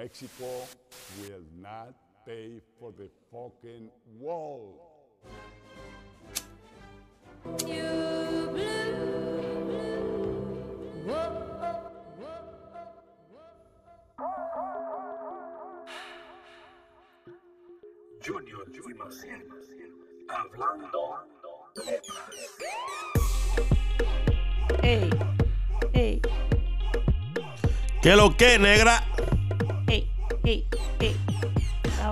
Mexico will not pay for the fucking wall. Junior Maciel, hablando Ey, ey, ¿Qué lo que, negra? Ey, ey, ey.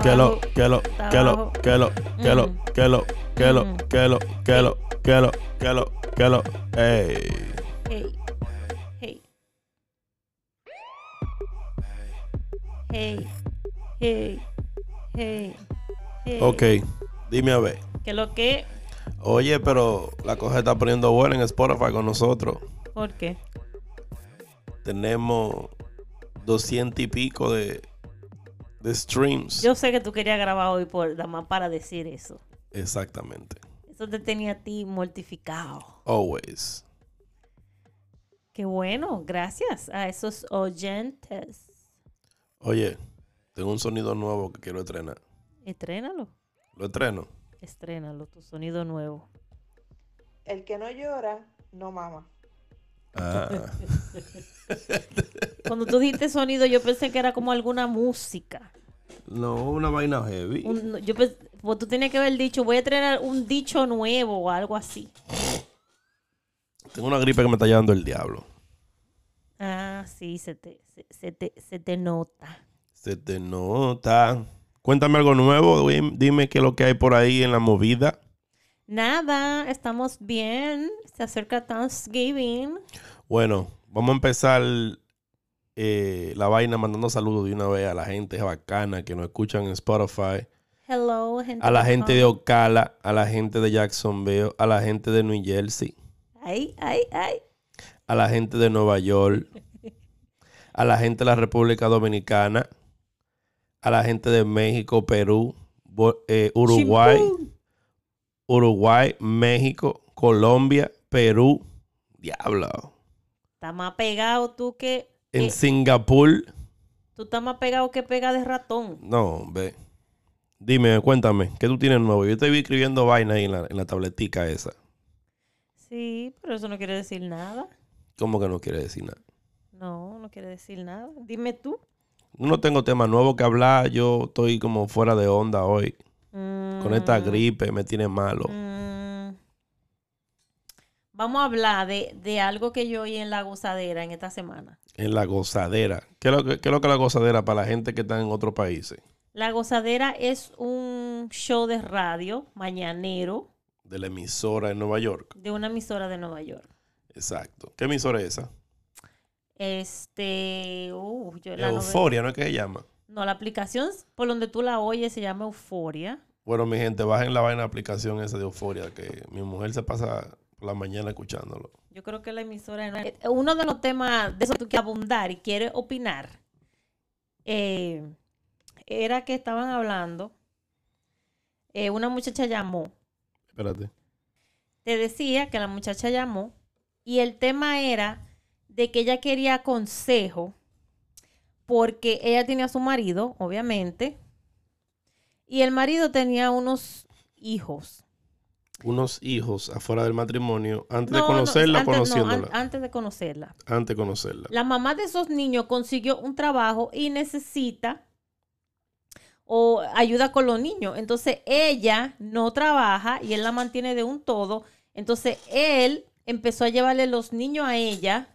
¿Qué lo, qué lo, qué lo, qué lo, qué lo, Mm. qué lo, qué lo, Mm. qué lo, qué lo, qué lo, qué lo, qué lo, ey. Hey, hey. Hey, hey, hey, hey. Ok, dime a ver. ¿Qué lo que? Oye, pero la cosa está poniendo buena en Spotify con nosotros. ¿Por qué? Tenemos 200 y pico de, de streams. Yo sé que tú querías grabar hoy por nada más para decir eso. Exactamente. Eso te tenía a ti mortificado. Always. Qué bueno, gracias a esos oyentes. Oye, tengo un sonido nuevo que quiero estrenar. Estrénalo, ¿Lo estreno? estrénalo, tu sonido nuevo. El que no llora, no mama. Ah. Cuando tú dijiste sonido, yo pensé que era como alguna música. No, una vaina heavy. Un- yo pens- pues tú tenías que haber dicho, voy a traer un dicho nuevo o algo así. Tengo una gripe que me está llevando el diablo. Ah, sí, se te, se, se te, se te nota. Se te nota. Cuéntame algo nuevo. dim- Dime qué es lo que hay por ahí en la movida. Nada, estamos bien. Se acerca Thanksgiving. Bueno, vamos a empezar eh, la vaina mandando saludos de una vez a la gente bacana que nos escuchan en Spotify. Hello, gente. A la gente de. Ocala, a la gente de Jacksonville, a la gente de New Jersey, Ay, ay, ay. a la gente de Nueva York, a la gente de la República Dominicana, a la gente de México, Perú, eh, Uruguay. Uruguay, México, Colombia, Perú, diablo. Está más pegado tú que. En eh, Singapur, tú estás más pegado que pega de ratón. no, ve. Dime, cuéntame, ¿qué tú tienes nuevo? Yo te vi escribiendo vaina ahí en la, en la tabletica esa. Sí, pero eso no quiere decir nada. ¿Cómo que no quiere decir nada? No, no quiere decir nada. Dime tú. No tengo tema nuevo que hablar, yo estoy como fuera de onda hoy. Con esta Mm, gripe me tiene malo. mm. Vamos a hablar de, de algo que yo oí en la gozadera en esta semana. En la gozadera. ¿Qué es lo que, qué es lo que es la gozadera para la gente que está en otros países? La gozadera es un show de radio mañanero De la emisora en Nueva York. de una emisora de Nueva York. Exacto. ¿Qué emisora es esa? Este, uh, yo la Euforia, ¿no es que se llama? No, la aplicación por donde tú la oyes se llama Euforia. Bueno, mi gente, bajen la vaina aplicación esa de Euforia, que mi mujer se pasa por la mañana escuchándolo. Yo creo que la emisora eh, uno de los temas de eso que tú quieres abundar y quieres opinar eh, era que estaban hablando. eh, una muchacha llamó Espérate. te decía que la muchacha llamó y el tema era de que ella quería consejo porque ella tenía a su marido, obviamente, y el marido tenía unos hijos. Unos hijos afuera del matrimonio, antes No, de no, conocerla, antes, no, conociéndola. an- antes de conocerla. antes de conocerla. La mamá de esos niños consiguió un trabajo y necesita o ayuda con los niños. Entonces ella no trabaja y él la mantiene de un todo. Entonces él empezó a llevarle los niños a ella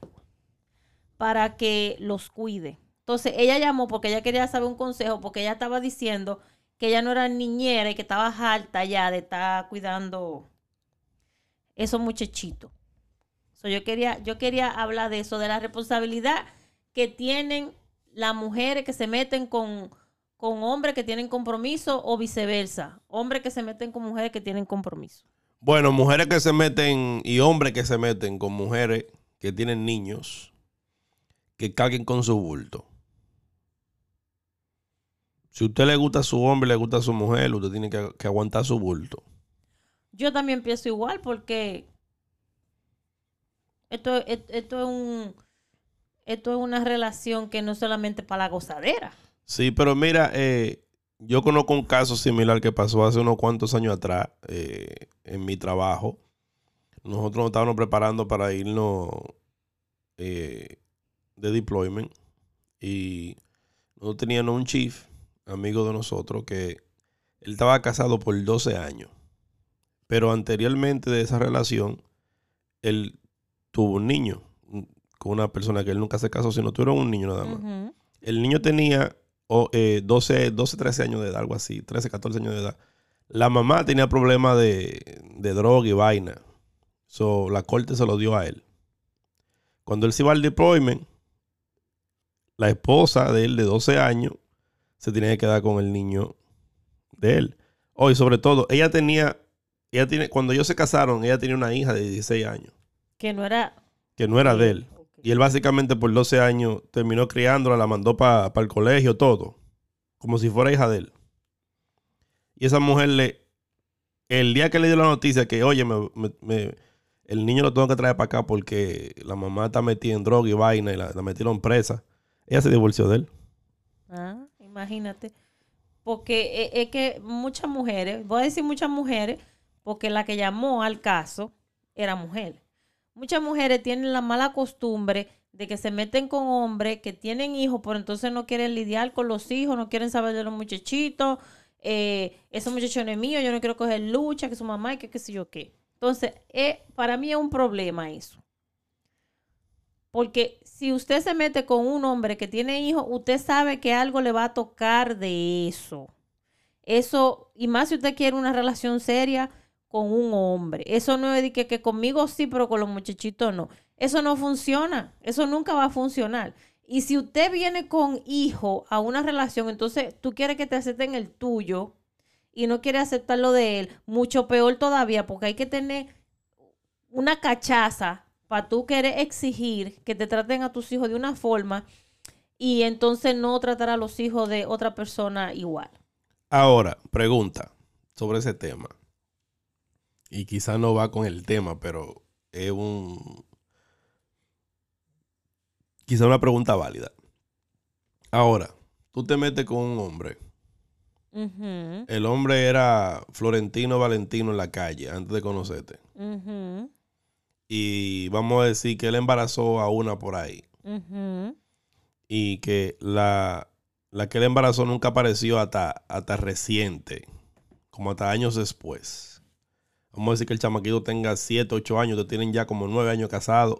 para que los cuide. Entonces ella llamó porque ella quería saber un consejo porque ella estaba diciendo que ella no era niñera y que estaba harta ya de estar cuidando esos muchachitos. So, yo, quería, yo quería hablar de eso, de la responsabilidad que tienen las mujeres que se meten con, con hombres que tienen compromiso o viceversa. Hombres que se meten con mujeres que tienen compromiso. Bueno, mujeres que se meten y hombres que se meten con mujeres que tienen niños que carguen con su bulto. Si usted le gusta a su hombre, le gusta a su mujer, usted tiene que, que aguantar su bulto. Yo también pienso igual porque esto, et- esto es un esto es una relación que no es solamente para la gozadera. Sí, pero mira, eh, yo conozco un caso similar que pasó hace unos cuantos años atrás eh, en mi trabajo. Nosotros nos estábamos preparando para irnos eh, de deployment y nosotros teníamos un chief, amigo de nosotros, que él estaba casado por 12 años. Pero anteriormente de esa relación, él tuvo un niño con una persona que él nunca se casó, sino tuvieron un niño nada más. El niño tenía o, eh, 12, 12, 13 años de edad, algo así, 13, 14 años de edad. La mamá tenía problemas de, de droga y vaina. So, la corte se lo dio a él. Cuando él se iba al deployment, la esposa de él de 12 años se tenía que quedar con el niño de él. Hoy, sobre todo, ella tenía, ella tiene, cuando ellos se casaron, ella tenía una hija de 16 años, Que no era. que no era de él. Y él básicamente por 12 años terminó criándola, la mandó para el colegio, todo. Como si fuera hija de él. Y esa mujer le... El día que le dio la noticia que, oye, me- me- me- el niño lo tengo que traer para acá porque la mamá está metida en droga y vaina y la, la metieron presa. Ella se divorció de él. Ah, imagínate. Porque e- es que muchas mujeres, voy a decir muchas mujeres, porque la que llamó al caso era mujer. Muchas mujeres tienen la mala costumbre de que se meten con hombres que tienen hijos, pero entonces no quieren lidiar con los hijos, no quieren saber de los muchachitos. Eh, ese muchacho no es mío, yo no quiero coger lucha, que su mamá y que qué sé yo qué. Entonces, eh, para mí es un problema eso. Porque si usted se mete con un hombre que tiene hijos, usted sabe que algo le va a tocar de eso. Eso, y más si usted quiere una relación seria con un hombre. Eso no es que, que conmigo sí, pero con los muchachitos no. Eso no funciona. Eso nunca va a funcionar. Y si usted viene con hijo a una relación, entonces tú quieres que te acepten el tuyo y no quieres aceptar lo de él, mucho peor todavía, porque hay que tener una cachaza para tú querer exigir que te traten a tus hijos de una forma y entonces no tratar a los hijos de otra persona igual. Ahora, pregunta sobre ese tema. Y quizá no va con el tema, pero es un... Quizá una pregunta válida. Ahora, tú te metes con un hombre. El hombre era Florentino Valentino en la calle antes de conocerte. Y vamos a decir que él embarazó a una por ahí. Y que la, la que él embarazó nunca apareció hasta, hasta reciente. Como hasta años después. Vamos a decir que el chamaquito tenga 7, 8 años, que tienen ya como 9 años casados.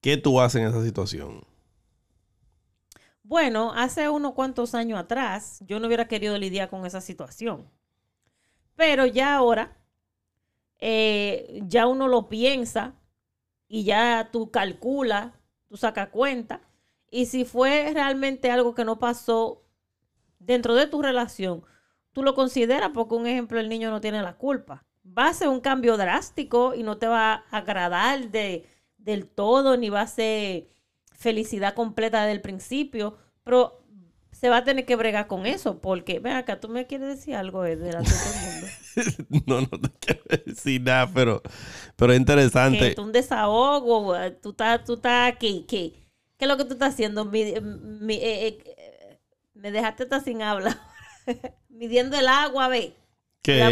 ¿Qué tú haces en esa situación? Bueno, hace unos cuantos años atrás yo no hubiera querido lidiar con esa situación. Pero ya ahora, eh, ya uno lo piensa y ya tú calculas, tú sacas cuenta. Y si fue realmente algo que no pasó dentro de tu relación, tú lo consideras porque un ejemplo el niño no tiene la culpa. Va a ser un cambio drástico y no te va a agradar de, del todo, ni va a ser felicidad completa desde el principio, pero se va a tener que bregar con eso, porque, ven acá, tú me quieres decir algo eh, delante de todo el mundo. no, no te quiero decir nada, pero, pero es que interesante. un desahogo, eh, tú estás, tú estás aquí, ¿qué? ¿Qué es lo que tú estás haciendo? Mi- mi- eh, eh, eh, me dejaste estar sin habla. Midiendo el agua, ve.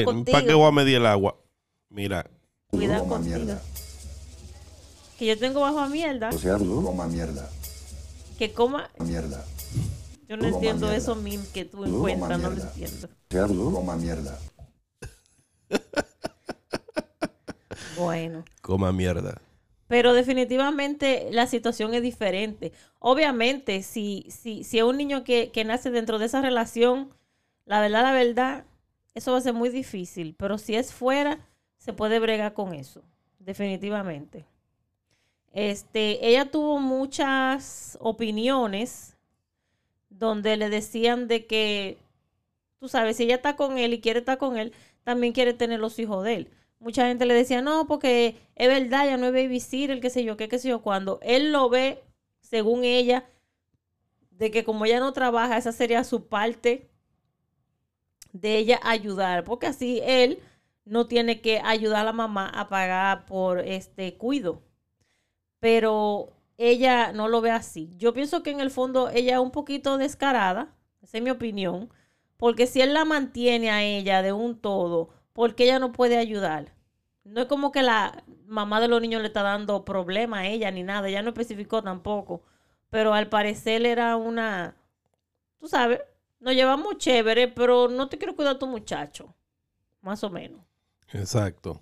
contigo. ¿Para qué voy a medir el agua? Mira, Cuidado contigo. mierda. Que yo tengo bajo a mierda. O sea, coma mierda. Que coma. Mierda. Yo no entiendo mierda. eso mim que tú encuentras, no lo entiendo. Coma mierda. Bueno. coma mierda. Pero definitivamente la situación es diferente. Obviamente, si, si, si es un niño que, que nace dentro de esa relación, la verdad, la verdad, eso va a ser muy difícil. Pero si es fuera, se puede bregar con eso. Definitivamente. Este, ella tuvo muchas opiniones donde le decían de que, tú sabes, si ella está con él y quiere estar con él, también quiere tener los hijos de él. Mucha gente le decía, no, porque es verdad, ya no es babysitter, qué sé yo, qué, qué sé yo, cuando él lo ve, según ella, de que como ella no trabaja, esa sería su parte de ella ayudar, porque así él no tiene que ayudar a la mamá a pagar por este cuido. Pero ella no lo ve así. Yo pienso que en el fondo ella es un poquito descarada, esa es mi opinión, porque si él la mantiene a ella de un todo, ¿por qué ella no puede ayudar? No es como que la mamá de los niños le está dando problema a ella ni nada, ella no especificó tampoco, pero al parecer era una, tú sabes, nos llevamos chévere, pero no te quiero cuidar a tu muchacho, más o menos. Exacto.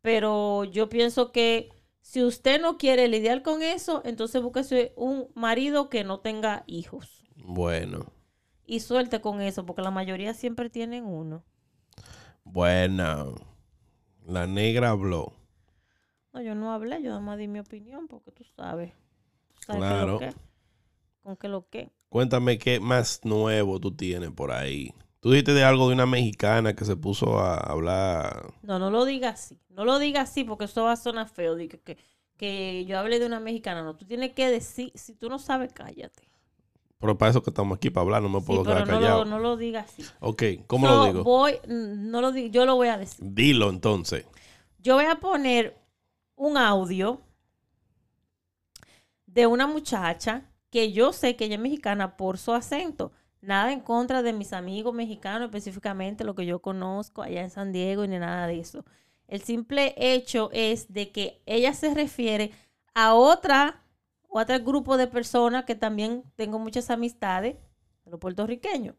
Pero yo pienso que si usted no quiere lidiar con eso, entonces búsquese un marido que no tenga hijos. Bueno. Y suelte con eso, porque la mayoría siempre tienen uno. Bueno. La negra habló. No, yo no hablé, yo nada más di mi opinión, porque tú sabes. ¿Sabes Claro. lo que? Con qué lo que. Cuéntame qué más nuevo tú tienes por ahí. Tú dijiste de algo de una mexicana que se puso a hablar. No, no lo diga así. No lo diga así, porque eso va a sonar feo. Que, que, que yo hablé de una mexicana. No, tú tienes que decir, si tú no sabes, cállate. Pero para eso que estamos aquí, para hablar, no me Sí, puedo pero quedar no callado. lo, no lo diga así. Ok, ¿cómo So, lo digo? Voy, mm, no lo digo, yo lo voy a decir. Dilo entonces. Yo voy a poner un audio de una muchacha que yo sé que ella es mexicana por su acento. Nada en contra de mis amigos mexicanos, específicamente lo que yo conozco allá en San Diego y ni nada de eso. El simple hecho es de que ella se refiere a otra, otro grupo de personas que también tengo muchas amistades, de los puertorriqueños.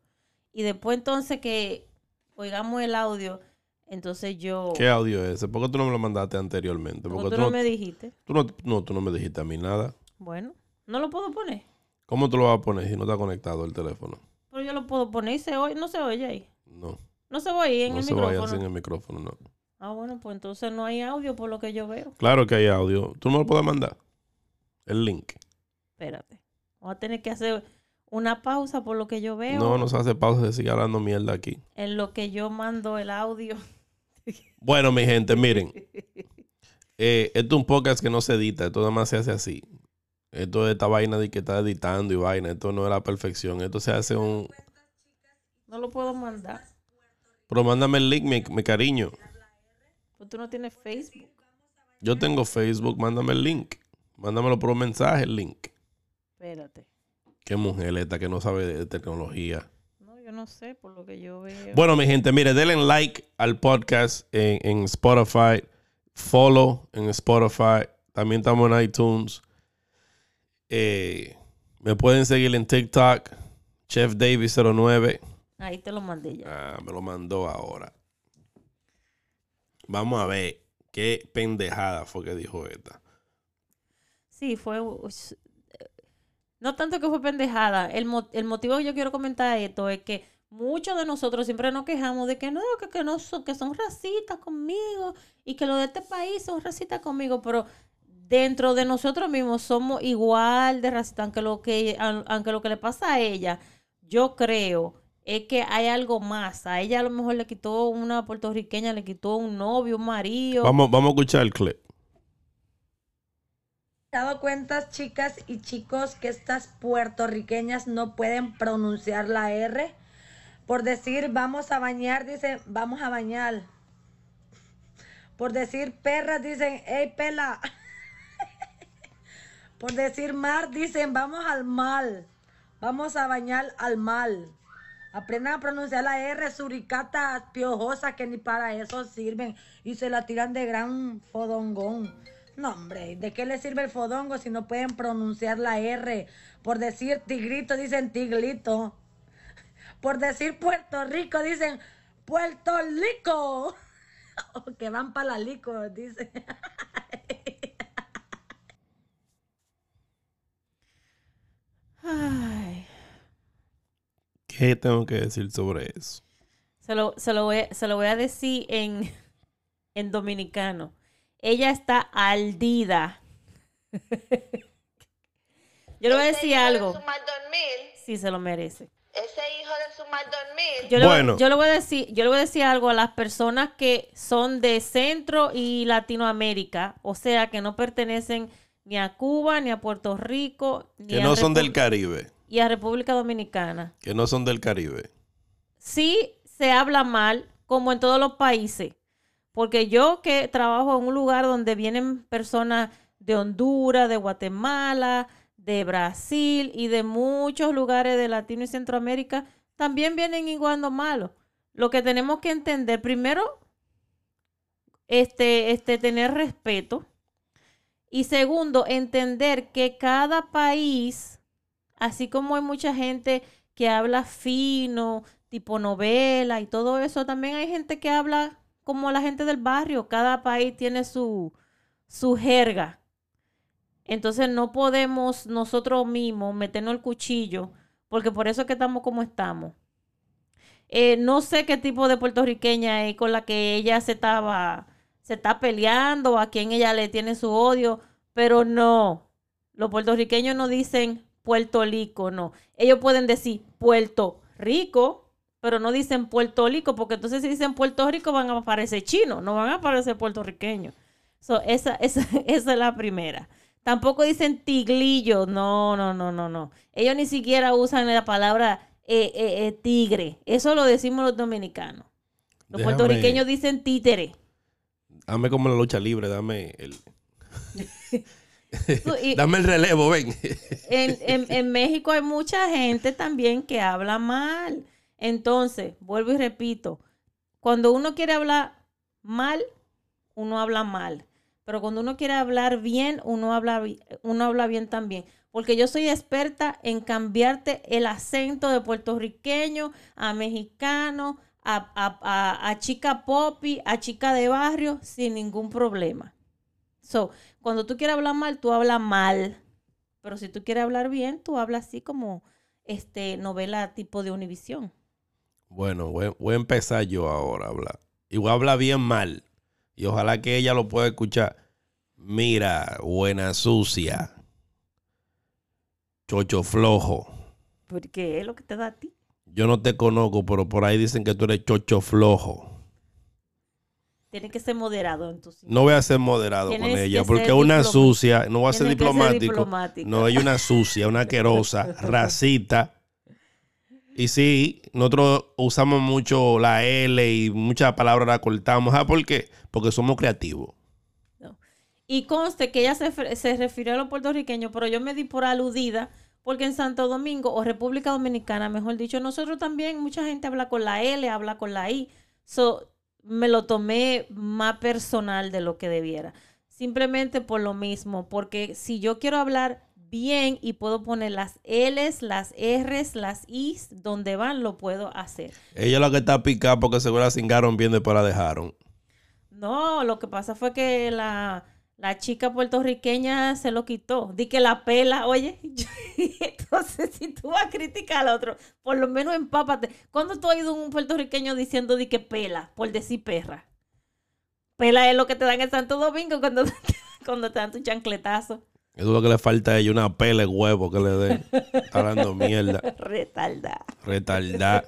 Y después entonces que oigamos el audio, entonces yo... ¿Qué audio es ese? ¿Por qué tú no me lo mandaste anteriormente? Porque Porque tú no me dijiste. tú no, no, tú no me dijiste a mí nada. Bueno, no lo puedo poner. ¿Cómo tú lo vas a poner si no está conectado el teléfono? Pero yo lo puedo poner y se oye, no se oye ahí. No, No se oye en no el se vaya micrófono. sin el micrófono, no. Ah, bueno, pues entonces no hay audio por lo que yo veo. Claro que hay audio. ¿Tú no me lo puedes mandar? El link. Espérate. Vamos a tener que hacer una pausa por lo que yo veo. No, no se hace pausa de seguir hablando mierda aquí. En lo que yo mando el audio. Bueno, mi gente, miren. Eh, esto es un podcast que no se edita, esto nada más se hace así. Esto de esta vaina de que está editando y vaina, esto no es la perfección. Esto se hace un... No lo puedo mandar. Pero mándame el link, mi, mi cariño. Pues tú no tienes Facebook. Yo tengo Facebook, mándame el link. Mándamelo por un mensaje, el link. Espérate. Qué mujer esta que no sabe de tecnología. No, yo no sé por lo que yo veo. Bueno, mi gente, mire, denle like al podcast en, en Spotify. Follow en Spotify. También estamos en iTunes. Eh, me pueden seguir en TikTok. Chef Davis 09. Ahí te lo mandé ya. Ah, me lo mandó ahora. Vamos a ver qué pendejada fue que dijo esta. Sí, fue. us- No tanto que fue pendejada. El, mo- el motivo que yo quiero comentar esto es que muchos de nosotros siempre nos quejamos de que no, que, que no son, que son racistas conmigo y que los de este país son racistas conmigo, pero dentro de nosotros mismos somos igual de racistas, aunque lo que, aunque lo que le pasa a ella, yo creo, es que hay algo más. A ella a lo mejor le quitó una puertorriqueña, le quitó un novio, un marido. Vamos, vamos a escuchar el clip. dado cuenta, chicas y chicos, que estas puertorriqueñas no pueden pronunciar la R? Por decir vamos a bañar, dicen vamos a bañar. Por decir perras, dicen hey pela. Por decir mar, dicen vamos al mal. Vamos a bañar al mal. Aprendan a pronunciar la R, suricatas piojosas que ni para eso sirven y se la tiran de gran fodongón. No, hombre, ¿de qué le sirve el fodongo si no pueden pronunciar la R? Por decir tigrito dicen tiglito. Por decir Puerto Rico dicen Puerto Rico. O que van para la lico, dice. Ay. ¿Qué tengo que decir sobre eso? Se lo, se lo, voy, a- se lo voy a decir en, en dominicano. Ella está aldida. Yo le voy a decir de algo. su mal dormir, Sí, se lo merece. ese hijo de su mal dormir, Yo le, voy- Bueno. yo le voy a decir, yo le voy a decir algo a las personas que son de Centro y Latinoamérica, o sea, que no pertenecen ni a Cuba, ni a Puerto Rico, ni Que a no son del Caribe. y a República Dominicana. Que no son del Caribe. sí se habla mal, como en todos los países. Porque yo que trabajo en un lugar donde vienen personas de Honduras, de Guatemala, de Brasil y de muchos lugares de Latino y Centroamérica también vienen igual malos. Lo que tenemos que entender, primero, este, este, tener respeto. Y segundo, entender que cada país, así como hay mucha gente que habla fino, tipo novela y todo eso, también hay gente que habla como la gente del barrio. Cada país tiene su, su jerga. Entonces no podemos nosotros mismos meternos el cuchillo, porque por eso es que estamos como estamos. Eh, no sé qué tipo de puertorriqueña es con la que ella se estaba, se está peleando, a quien ella le tiene su odio, pero no. Los puertorriqueños no dicen Puerto Rico, no. Ellos pueden decir Puerto Rico, pero no dicen Puerto Rico, porque entonces si dicen Puerto Rico van a aparecer chinos, no van a aparecer puertorriqueños. So, esa, esa, esa es la primera. Tampoco dicen tiglillo, no, no, no, no, no. Ellos ni siquiera usan la palabra eh, eh, eh, tigre. Eso lo decimos los dominicanos. Los Déjame- puertorriqueños dicen títere. Dame como la lucha libre, dame el, dame el relevo, ven. en, en- en México hay mucha gente también que habla mal. Entonces, vuelvo y repito, cuando uno quiere hablar mal, uno habla mal. Pero cuando uno quiere hablar bien, uno habla, uno habla bien también. Porque yo soy experta en cambiarte el acento de puertorriqueño a mexicano, a, a- a- chica popi, a chica de barrio, sin ningún problema. So, cuando tú quieres hablar mal, tú hablas mal. Pero si tú quieres hablar bien, tú hablas así como este novela tipo de Univisión. Bueno, voy, voy a empezar yo ahora a hablar. Y voy a hablar bien mal. Y ojalá que ella lo pueda escuchar. Mira, buena sucia. Chocho flojo. Porque es lo que te da a ti. Yo no te conozco, pero por ahí dicen que tú eres chocho flojo. Tienes que ser moderado en tus No voy a ser moderado Tienes con ella, que porque ser es una sucia. No voy a ser ser diplomático. diplomático. No, ella es una sucia, una querosa, racita. Y sí, nosotros usamos mucho la L y muchas palabras la cortamos. ¿Ah, por qué? Porque somos creativos. Y conste que ella se, se refirió a los puertorriqueños, pero yo me di por aludida porque en Santo Domingo o República Dominicana, mejor dicho, nosotros también, mucha gente habla con la L, habla con la I. So, me lo tomé más personal de lo que debiera. Simplemente por lo mismo, porque si yo quiero hablar bien y puedo poner las L's, las R's, las I's, donde van, lo puedo hacer. Ella lo que está picada porque seguro la cingaron bien después la dejaron. No, lo que pasa fue que la, la chica puertorriqueña se lo quitó. Di que la pela, oye. Entonces, si tú vas a criticar al otro, por lo menos empápate. ¿Cuándo tú has oído un puertorriqueño diciendo di que pela, por decir perra? Pela es lo que te dan en Santo Domingo cuando, cuando te dan tu chancletazo. Es lo que le falta a ella, una pele huevo que le den. Está hablando mierda. Retarda. Retardar.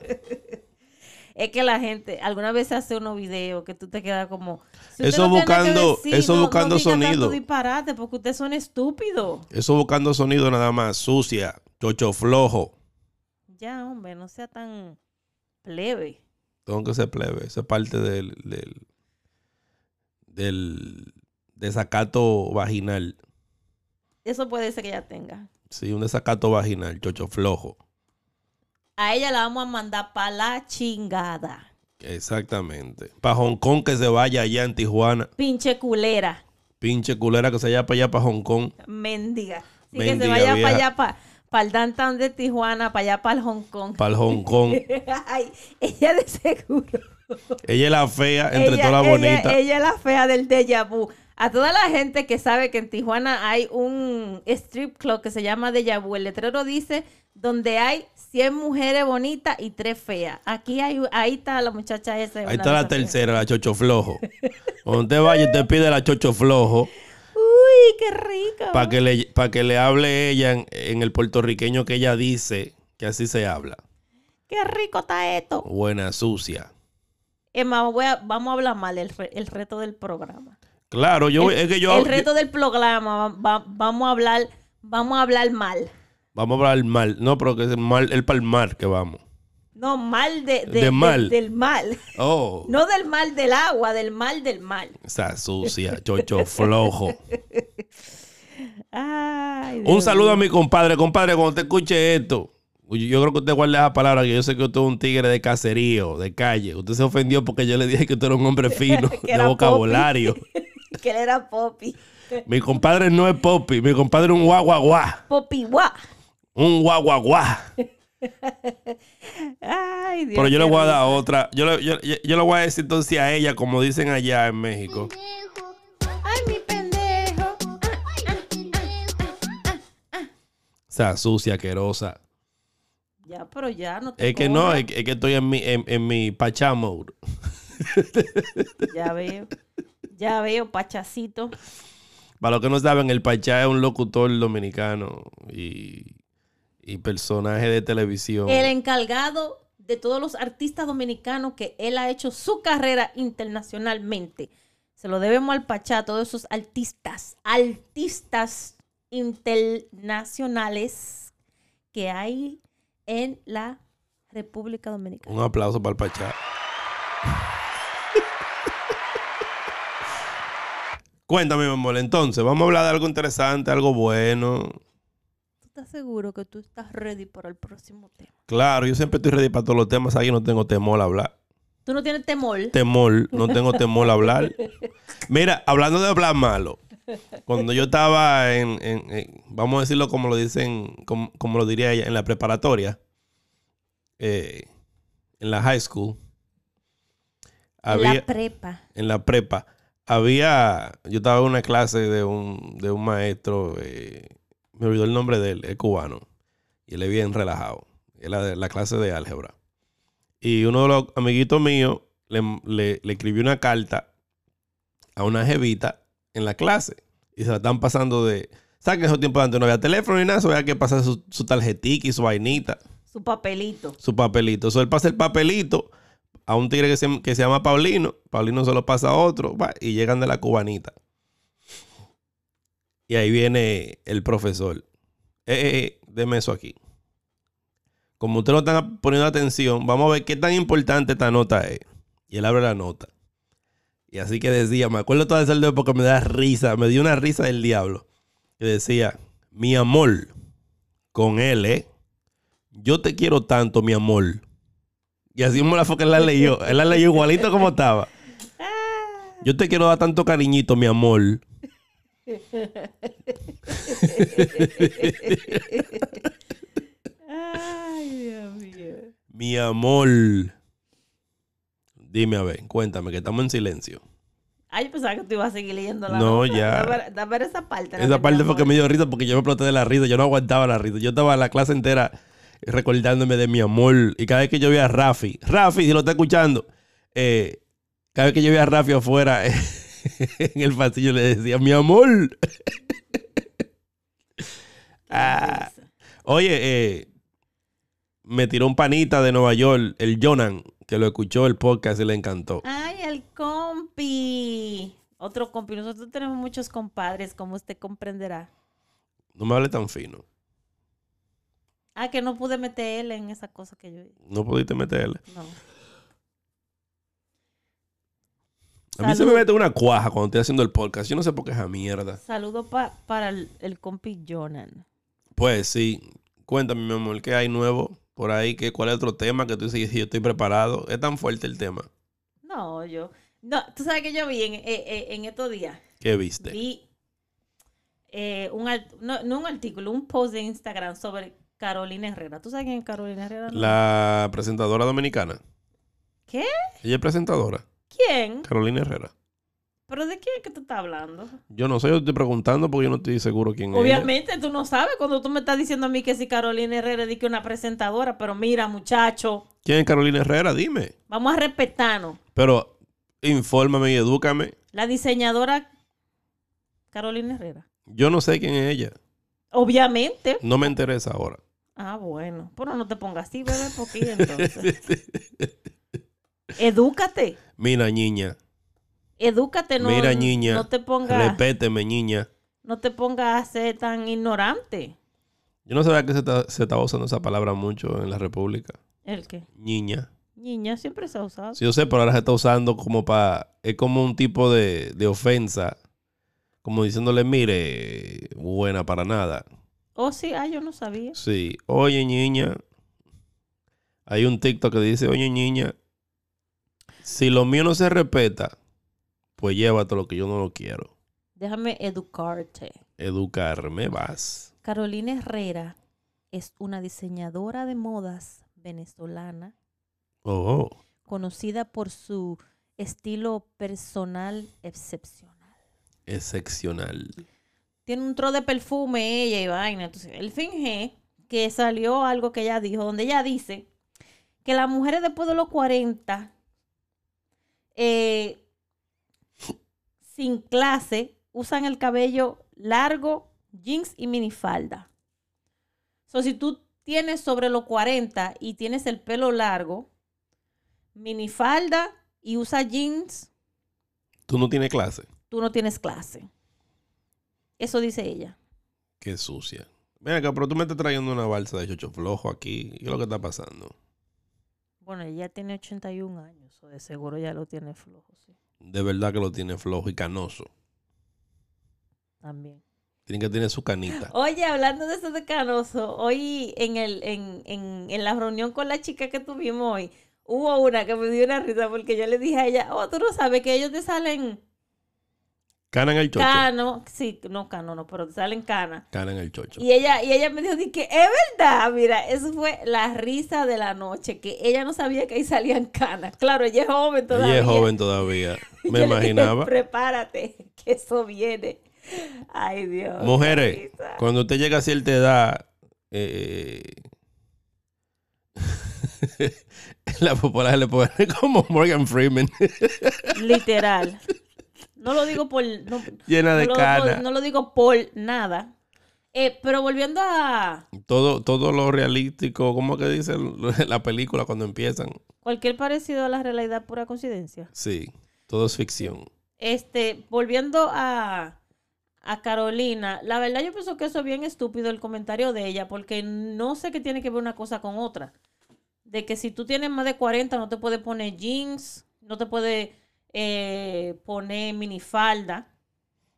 Es que la gente, alguna vez hace unos videos que tú te quedas como. si Eso no buscando- decir, eso no- no buscando tanto sonido. disparate porque ustedes son estúpidos. Eso buscando sonido nada más. Sucia. Chocho flojo. Ya, hombre, no sea tan plebe. Tengo que ser plebe. Eso es parte del, del, del desacato vaginal. Eso puede ser que ella tenga. Sí, un desacato vaginal, chocho flojo. A ella la vamos a mandar para la chingada. Exactamente. Para Hong Kong que se vaya allá en Tijuana. Pinche culera. Pinche culera que se vaya para allá para Hong Kong. Mendiga. Sí, que se vaya vieja. para allá, para, para el downtown de Tijuana, para allá, para el Hong Kong. Para el Hong Kong. Ay, ella de seguro. Ella es la fea entre todas las bonitas. ella es la fea del déjà vu. A toda la gente que sabe que en Tijuana hay un strip club que se llama déjà vu, el letrero dice donde hay 100 mujeres bonitas y 3 feas. Aquí hay, ahí está la muchacha esa. Ahí está la tercera, la chocho flojo. Cuando usted vaya, usted pide la chocho flojo Uy, qué rica. para que, le, pa' que le hable ella en, en el puertorriqueño que ella dice que así se habla. Qué rico está esto. Buena sucia. Emma, voy a- vamos a hablar mal el, re- el reto del programa. Claro, yo el, es que yo, el reto del programa, va- va- vamos a hablar, vamos a hablar mal. Vamos a hablar mal, no, pero que es mal, el palmar que vamos. No, mal de, de- De de- mal. del mal. Oh, No del mal del agua, del mal del mal. esa sucia, chocho flojo. Ay, Un saludo a mi compadre. Compadre, cuando te escuche esto, yo creo que usted guarde esa palabra, que yo sé que usted es un tigre de caserío, de calle. Usted se ofendió porque yo le dije que usted era un hombre fino, de vocabulario. Que él era Poppy. Mi compadre no es Poppy, mi compadre es un guaguaguá. Poppy guá. Un guaguaguá. Ay, Dios Pero yo le qué voy a dar otra. Yo, le- yo, yo- yo le voy a decir entonces a ella, como dicen allá en México. Ay, mi pendejo. O sea, sucia, asquerosa. Ya, pero ya no te Es que no, es, que- es que estoy en mi, en, en mi pachá mode. Ya veo. Ya veo, pachacito. Para los que no saben, el Pachá es un locutor dominicano y, y personaje de televisión. El encargado de todos los artistas dominicanos que él ha hecho su carrera internacionalmente. Se lo debemos al Pachá, a todos esos artistas, artistas internacionales que hay en la República Dominicana. Un aplauso para el Pachá. Cuéntame, mi amor. Entonces, vamos a hablar de algo interesante, algo bueno. ¿Tú estás seguro que tú estás ready para el próximo tema? Claro, yo siempre estoy ready para todos los temas. Aquí no tengo temor a hablar. ¿Tú no tienes temor? Temor, no tengo temor a hablar. Mira, hablando de hablar malo. Cuando yo estaba en, en- en- vamos a decirlo como lo dicen, como, como lo diría ella, en la preparatoria, eh, en la high school, había, La prepa. en la prepa, había, yo estaba en una clase de un, de un maestro, eh, me olvidó el nombre de él, es cubano, y él es bien relajado, era de la clase de álgebra. Y uno de los amiguitos míos le, le- le escribió una carta a una jevita en la clase, y se la están pasando de, ¿sabes que en esos tiempos antes no había teléfono ni nada? Eso había que pasar su, su tarjetica y su vainita Su papelito. su papelito. So, él pasa el papelito a un tigre que se, que se llama Paulino. Paulino se lo pasa a otro va, y llegan de la cubanita. Y ahí viene el profesor. Eh, eh, eh, deme eso aquí. Como ustedes no están poniendo atención, vamos a ver qué tan importante esta nota es. Y él abre la nota. Y así que decía, me acuerdo todo ese dedo porque me da risa, me dio una risa del diablo. Que decía, mi amor, con él, ¿eh? Yo te quiero tanto, mi amor. Y así mismo la fue que él la leyó. Él la leyó igualito como estaba. Yo te quiero dar tanto cariñito, mi amor. Ay, Dios mío. Mi amor. Dime a ver, cuéntame, que estamos en silencio. Ay, yo pensaba que tú ibas a seguir leyendo la No, nota. ya. Esa parte. Esa parte fue que me dio risa porque yo me exploté de la risa. Yo no aguantaba la risa. Yo estaba la clase entera recordándome de mi amor. Y cada vez que yo veía a Rafi, Rafi, si lo está escuchando, eh, cada vez que yo veía a Rafi afuera en el pasillo le decía, mi amor. Ah, oye, eh, me tiró un panita de Nueva York, el Jonan, que lo escuchó el podcast y le encantó. Ay, el compi. Otro compi. Nosotros tenemos muchos compadres, como usted comprenderá. No me hable tan fino. Ah, que no pude meter él en esa cosa que yo. No pudiste meterle. No. A mí se me mete una cuaja cuando estoy haciendo el podcast. Yo no sé por qué esa mierda. Saludo pa- para el, el compi Jonan. Pues sí. Cuéntame, mi amor, ¿qué hay nuevo por ahí? ¿Qué, ¿Cuál es otro tema que tú dices? Yo estoy preparado. Es tan fuerte el tema. No, yo. No, tú sabes que yo vi en, eh, eh, en estos días. ¿Qué viste? Vi eh, un, art- no, no un artículo, un post de Instagram sobre Carolina Herrera. ¿Tú sabes quién es Carolina Herrera? no? La presentadora dominicana. ¿Qué? Ella es presentadora. ¿Quién? Carolina Herrera. ¿Pero de quién es que tú estás hablando? Yo no sé, yo estoy preguntando porque yo no estoy seguro quién es. ella. Obviamente tú no sabes cuando tú me estás diciendo a mí que si Carolina Herrera es que una presentadora, pero mira, muchacho, ¿Quién es Carolina Herrera? Dime. vamos a respetarnos. Pero infórmame y edúcame. La diseñadora Carolina Herrera. Yo no sé quién es ella. Obviamente. No me interesa ahora. Ah, bueno. Pero no te pongas así, bebé, porque entonces. Edúcate. Mira, niña. Edúcate, no, Mira, niña. no te pongas Repéteme, niña. no te pongas a ser tan ignorante. Yo no sabía que se, está- se estaba usando esa palabra mucho en la República. ¿El qué? Niña. Niña siempre se ha usado. Sí, yo sé, pero ahora se está usando como para... Es como un tipo de, de ofensa. como diciéndole, mire, buena para nada. Oh, sí, ah, yo no sabía. Sí, oye niña, hay un TikTok que dice, oye niña, si lo mío no se respeta, pues llévate lo que yo no lo quiero. Déjame educarte. Educarme vas. Carolina Herrera es una diseñadora de modas venezolana Oh, conocida por su estilo personal excepcional. excepcional. Tiene un tro de perfume ella y vaina. Entonces, él finge que salió algo que ella dijo, donde ella dice que las mujeres después de los 40, eh, sin clase, usan el cabello largo, jeans y minifalda. So, si tú tienes sobre los 40 y tienes el pelo largo, minifalda y usa jeans, ¿Tú no tienes clase? tú no tienes clase. Eso dice ella. Qué sucia. Ven acá, pero tú me estás trayendo una balsa de chocho flojo aquí. ¿Qué es lo que está pasando? Bueno, ella tiene 81 años, o de seguro ya lo tiene flojo, sí. De verdad que lo tiene flojo y canoso. También. Tiene que tener su canita. Oye, hablando de eso de canoso, hoy en, el, en, en, en la reunión con la chica que tuvimos hoy, hubo una que me dio una risa porque yo le dije a ella, oh, tú no sabes que ellos te salen Cana en el chocho. cano, sí, no cano, no, pero salen cana. Cana en el chocho. Y ella, y ella me dijo, di que es verdad, mira, eso fue la risa de la noche, que ella no sabía que ahí salían canas. Claro, ella es joven todavía. Ella es joven todavía. Me dije, imaginaba. Prepárate, que eso viene. Ay, Dios. Mujeres, cuando usted llega a cierta edad, eh, la popular le pone como Morgan Freeman, Literal. No lo digo por. No, llena de no lo, no lo digo por nada. Eh, pero volviendo a Todo, todo lo realístico, ¿cómo que dice la película cuando empiezan? cualquier parecido a la realidad, pura coincidencia. Sí, todo es ficción. Este, volviendo a, a Carolina, la verdad yo pienso que eso es bien estúpido el comentario de ella, porque no sé qué tiene que ver una cosa con otra. De que si tú tienes más de 40 no te puedes poner jeans, no te puedes eh, poner minifalda.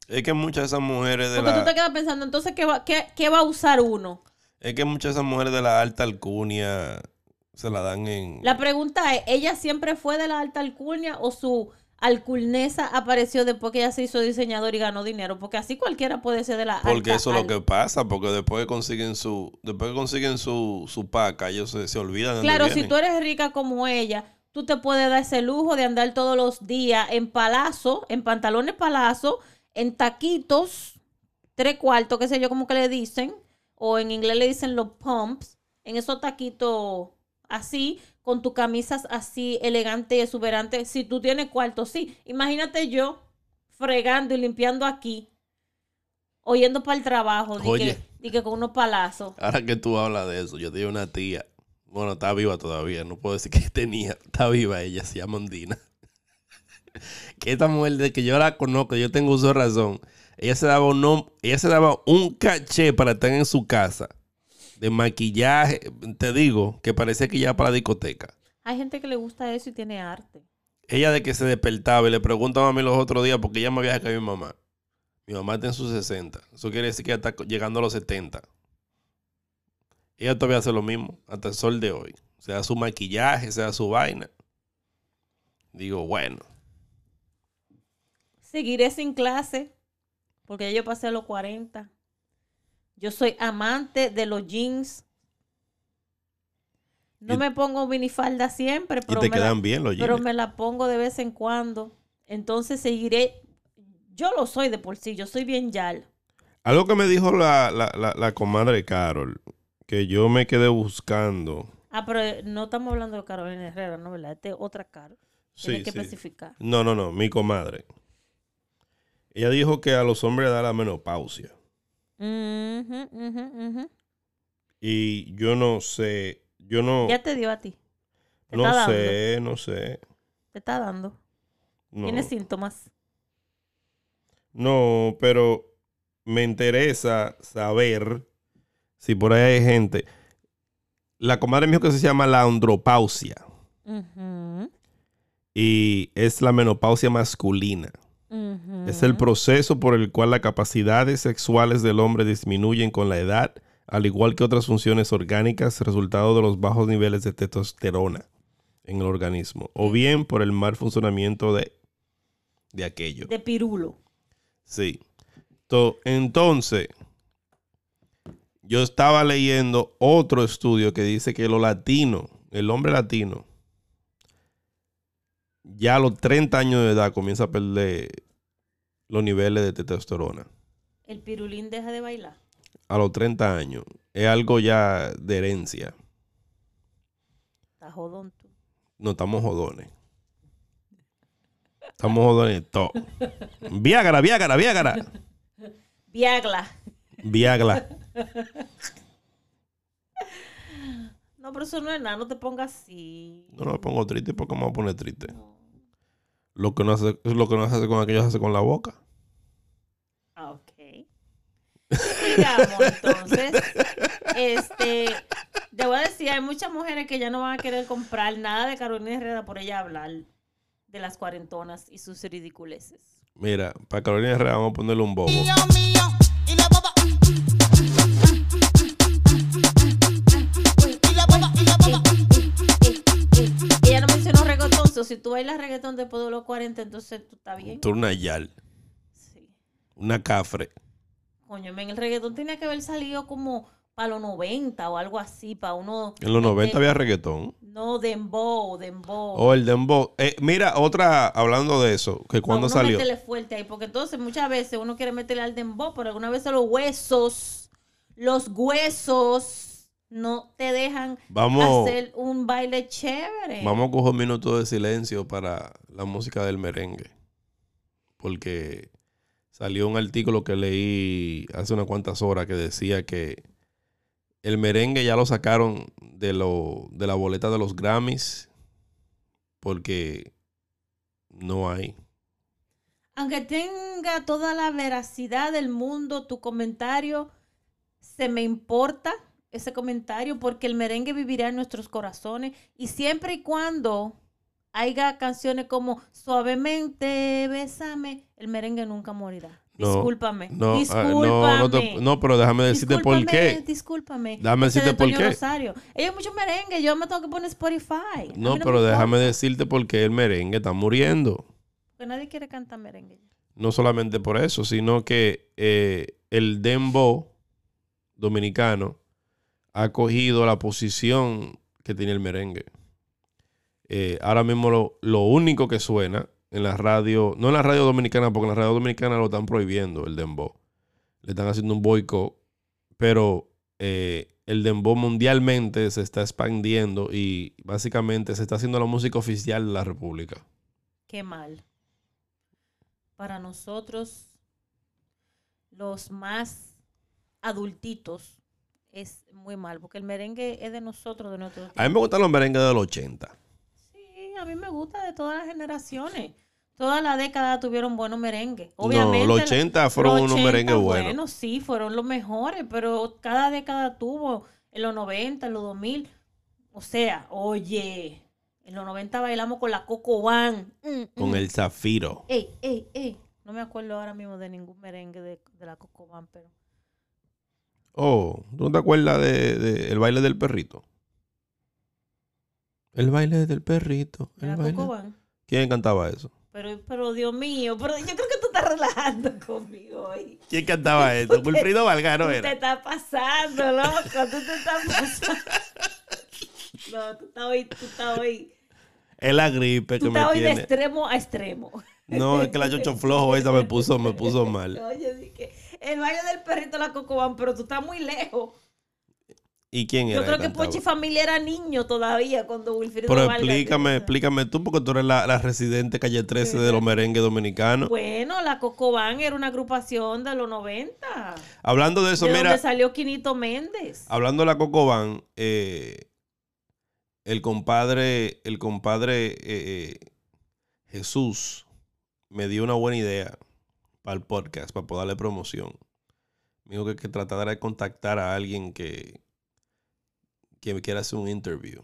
Es que muchas de esas mujeres de Porque tú te la, quedas pensando, entonces, ¿qué va, qué, qué va a usar uno? es que muchas de esas mujeres de la alta alcurnia se la dan en La pregunta es, ¿ella siempre fue de la alta alcurnia o su alcurnesa apareció después que ella se hizo diseñador y ganó dinero? Porque así cualquiera puede ser de la porque alta eso es lo que pasa, porque después que consiguen su, después que consiguen su, su paca, ellos se, se olvidan de Claro, si tú eres rica como ella, tú te puedes dar ese lujo de andar todos los días en palazo, en pantalones palazo, en taquitos, tres cuartos, qué sé yo, como que le dicen, o en inglés le dicen los pumps, en esos taquitos así, con tus camisas así elegante y exuberante. Si tú tienes cuarto, sí. Imagínate yo fregando y limpiando aquí, o yendo para el trabajo, di Oye. que, di que con unos palazos. Ahora que tú hablas de eso, yo tenía una tía, bueno, está viva todavía, no puedo decir que tenía, está viva ella, se llama Ondina. que esta mujer, de que yo la conozco, yo tengo uso de razón, ella se daba un, ella se daba un caché para estar en su casa, de maquillaje, te digo, que parecía que ya para la discoteca. Hay gente que le gusta eso y tiene arte. Ella de que se despertaba y le preguntaba a mí los otros días, porque ella me había a mi mamá. Mi mamá está en sus 60. Eso quiere decir que está llegando a los 70. Ella todavía hace lo mismo, hasta el sol de hoy. Sea su maquillaje, sea su vaina. Digo, bueno. Seguiré sin clase porque ya yo pasé a los 40. Yo soy amante de los jeans. No Y- me pongo minifalda siempre, Y pero, te me, la, quedan bien los pero jeans. me la pongo de vez en cuando. Entonces seguiré. Yo lo soy de por sí, yo soy bien yal. Algo que me dijo la, la, la, la comadre Carol, que yo me quedé buscando. Ah, pero eh, no estamos hablando de Carolina Herrera, ¿no? ¿Verdad? Este es otra cara. Tiene Sí, que sí. especificar. No, no, no, mi comadre. Ella dijo que a los hombres da la menopausia. Ujú, ujú, ujú. Y yo no sé, yo no, Ya te dio a ti. Te no está dando. sé, no sé. Te está dando. No, Tiene síntomas. no, pero me interesa saber si por ahí hay gente. La comadre me dijo que se llama la andropausia y es la menopausia masculina. Es el proceso por el cual las capacidades sexuales del hombre disminuyen con la edad, al igual que otras funciones orgánicas, resultado de los bajos niveles de testosterona en el organismo, o bien por el mal funcionamiento de, de aquello. De pirulo. Sí. To- entonces, yo estaba leyendo otro estudio que dice que los latinos, el hombre latino, ya a los 30 años de edad comienza a perder los niveles de testosterona. El pirulín deja de bailar. A los 30 años. Es algo ya de herencia. Está jodón tú. No estamos jodones. Estamos jodones todo. Viagra, Viagra, Viagra. Viagla. Viagra. No, pero eso no es nada, no te pongas así. No me pongo triste porque me voy a poner triste. Lo que no hace, lo que no hace con aquello se hace con la boca. Ah, ok. Sigamos entonces. Este, te voy a decir, hay muchas mujeres que ya no van a querer comprar nada de Carolina Herrera por ella hablar de las cuarentonas y sus ridiculeces. Mira, para Carolina Herrera vamos a ponerle un bobo. Ella no si tú bailas reggaetón después de los 40, entonces tú estás bien. Tú una yal, Sí. una cafre. Coño, men, el reggaetón tenía que haber salido como para los 90 o algo así, para uno... En los 90 meter- había reggaetón. No, dembow, dembow. O el dembow. Eh, mira, otra, hablando de eso, que cuando uno salió. métele fuerte ahí, porque entonces muchas veces uno quiere meterle al dembow, pero algunas veces los huesos, los huesos no te dejan Vamos, hacer un baile chévere. vamos a coger un minuto de silencio para la música del merengue. Porque salió un artículo que leí hace unas cuantas horas que decía que el merengue ya lo sacaron de, lo, de la boleta de los Grammys porque no hay. Aunque tenga toda la veracidad del mundo, tu comentario se me importa ese comentario porque el merengue vivirá en nuestros corazones y siempre y cuando haya canciones como Suavemente, Bésame, el merengue nunca morirá. No, Discúlpame. No, ah, no, no, te- no, pero déjame decirte por qué. Discúlpame. Déjame decirte de por qué. Rosario. Ella mucho merengue, yo me tengo que poner Spotify. No, pero déjame importa, decirte por qué el merengue está muriendo. Porque nadie quiere cantar merengue. No solamente por eso, sino que eh, el dembow dominicano ha cogido la posición que tiene el merengue. Eh, ahora mismo lo, único que suena en la radio, no en la radio dominicana, porque en la radio dominicana lo están prohibiendo, el dembow. Le están haciendo un boicot, pero eh, el dembow mundialmente se está expandiendo y básicamente se está haciendo la música oficial de la República. Qué mal. Para nosotros, los más adultitos, es muy mal, porque el merengue es de nosotros, de nuestros A mí me gustan los merengues de los 80. Sí, a mí me gusta de todas las generaciones. Toda la década tuvieron buenos merengues. No, los 80 fueron los unos 80, merengues buenos. Bueno, sí, fueron los mejores, pero cada década tuvo, en los 90, en los 2000. O sea, oye, en los 90 bailamos con la Coco Van. Mm, Con mm. el Zafiro. Ey, ey, ey. No me acuerdo ahora mismo de ningún merengue de, de la Coco Van, pero. Oh, ¿tú no te acuerdas de, de el baile del perrito? El baile del perrito. El baile-. ¿Quién cantaba eso? Pero, pero Dios mío, pero yo creo que tú estás relajando conmigo hoy. ¿Quién cantaba eso? Wilfrido Valgaro Tú te era. estás pasando, loco. Tú te estás pasando. No, tú estás hoy, tú estás hoy. Es la gripe Tú que me estás hoy de tiene. extremo a extremo. No, es que la chocho flojo esa me puso, me puso mal. Oye, dije, el baile del perrito la Cocoban, pero tú estás muy lejos. ¿Y quién era? Yo creo que? Pochi Familia era niño todavía cuando Wilfrido Pero explícame, explícame tú, porque tú eres la, la residente calle 13 de los merengues dominicanos. Bueno, la Cocoban era una agrupación de los 90. Hablando de eso, de mira, donde salió Quinito Méndez. hablando de la Cocoban, eh, el compadre, el compadre eh, eh, Jesús me dio una buena idea para el podcast, para poder darle promoción. Me dijo que, que tratara de contactar a alguien que, que me quiera hacer un interview.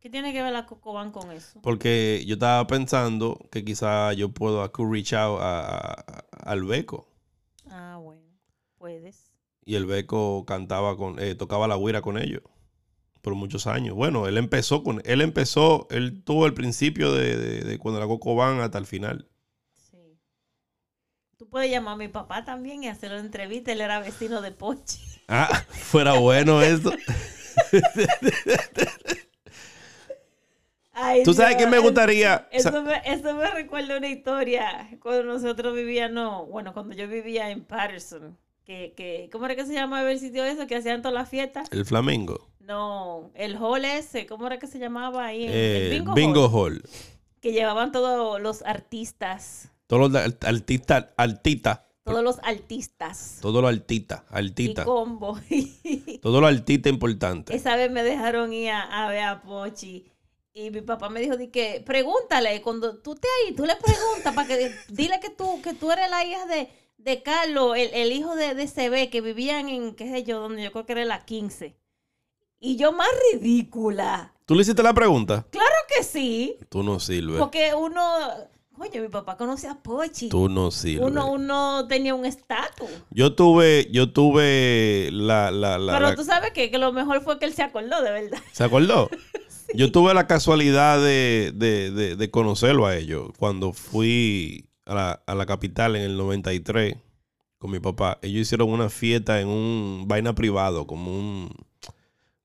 ¿Qué tiene que ver la Cocoban con eso? Porque yo estaba pensando que quizá yo puedo reach out a- a- al Beco. Ah, bueno, puedes. Y el Beco cantaba con, eh, tocaba la guira con ellos por muchos años. Bueno, él empezó con, él empezó, él tuvo el principio de, de- de cuando la Coco van hasta el final. Tú puedes llamar a mi papá también y hacer una entrevista. Él era vecino de Pochi. Ah, fuera bueno esto. Ay, Tú sabes Dios, que me gustaría. Eso, me, eso me recuerda una historia cuando nosotros vivíamos, bueno, cuando yo vivía en Patterson, que, que ¿cómo era que se llamaba el sitio eso? Que hacían todas las fiestas. el Flamengo. No, el hall ese, ¿cómo era que se llamaba ahí? Eh, el bingo, bingo hall, Hall. Que llevaban todos los artistas, Todos los artistas, altita. todos los artistas. Todo lo altita, Y altita. combo. Todo lo altita importante. Esa vez me dejaron ir a, a ver a Pochi. Y mi papá me dijo, di que pregúntale, cuando tú te ahí, tú le preguntas para que dile que tú, que tú eres la hija de, de Carlos, el, el hijo de, de CB, que vivían en, qué sé yo, donde yo creo que era la 15. Y yo más ridícula. ¿Tú le hiciste la pregunta? Claro que sí, Tú no sirves. porque uno, oye, mi papá conocía a Pochi. Tú no sirves. Uno, uno tenía un estatus. Yo tuve, yo tuve la, la, la, Pero la- tú sabes que, que lo mejor fue que él se acordó, de verdad. ¿Se acordó? Yo tuve la casualidad de, de- de- de conocerlo a ellos cuando fui a la, a la capital en el 93 con mi papá. Ellos hicieron una fiesta en un vaina privado, como un,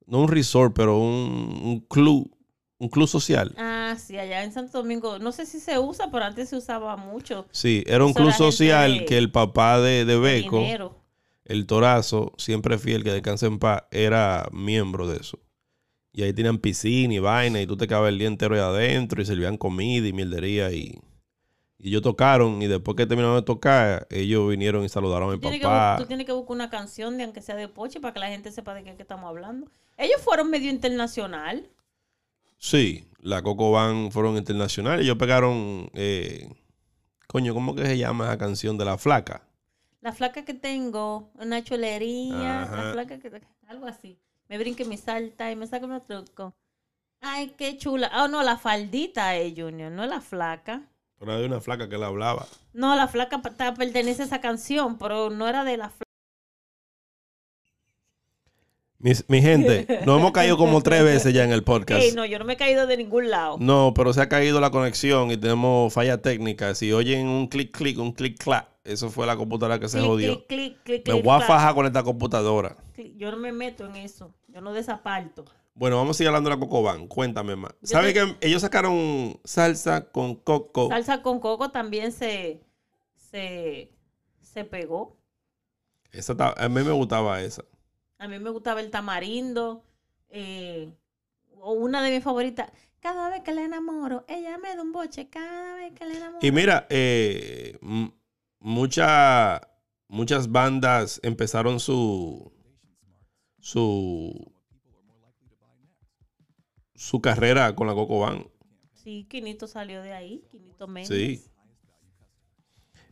no un resort, pero un, un club, un club social. Ah, sí, allá en Santo Domingo. No sé si se usa, pero antes se usaba mucho. Sí, era un Eso club social de- que el papá de, de Beco, el Torazo, siempre fiel, que descansa en paz, era miembro de eso. Y ahí tenían piscina y vaina, y tú te quedabas el día entero ahí adentro, y servían comida y mierdería, y, y ellos tocaron, y después que terminaron de tocar, ellos vinieron y saludaron a mi tienes, que, papá. bu- tú tienes que buscar una canción de aunque sea de Poche para que la gente sepa de qué, qué estamos hablando. Ellos fueron medio internacional. Sí, la Coco Van fueron internacionales, ellos pegaron, eh, coño, ¿cómo que se llama esa canción de La Flaca? La flaca que tengo, una chulería, Ajá. la flaca que algo así. Me brinque mi salta y me saca un truco. Ay, qué chula. Ah, no, la faldita es Junior, no la flaca. Pero había una flaca que la hablaba. No, la flaca pertenece a esa canción, pero no era de la flaca. Mi, mi gente, nos hemos caído como tres veces ya en el podcast. Ey, no, yo no me he caído de ningún lado. No, pero se ha caído la conexión y tenemos falla técnica. Si oyen un clic, clic, un clic, clac, eso fue la computadora que se jodió. clic, clic, clic, Me voy a fajar con esta computadora. Yo no me meto en eso. Yo no desaparto. Bueno, vamos a seguir hablando de la Cocoban. Cuéntame más. ¿Sabes te- que ellos sacaron salsa con coco? Salsa con coco también se, se, se pegó. Esa a mí me gustaba esa. A mí me gustaba el tamarindo. eh, o una de mis favoritas. Cada vez que le enamoro, ella me da un boche. Cada vez que le enamoro. Y mira, eh, mucha- muchas bandas empezaron su su su carrera con la Cocoban. Sí, Quinito salió de ahí. Quinito Méndez. Sí.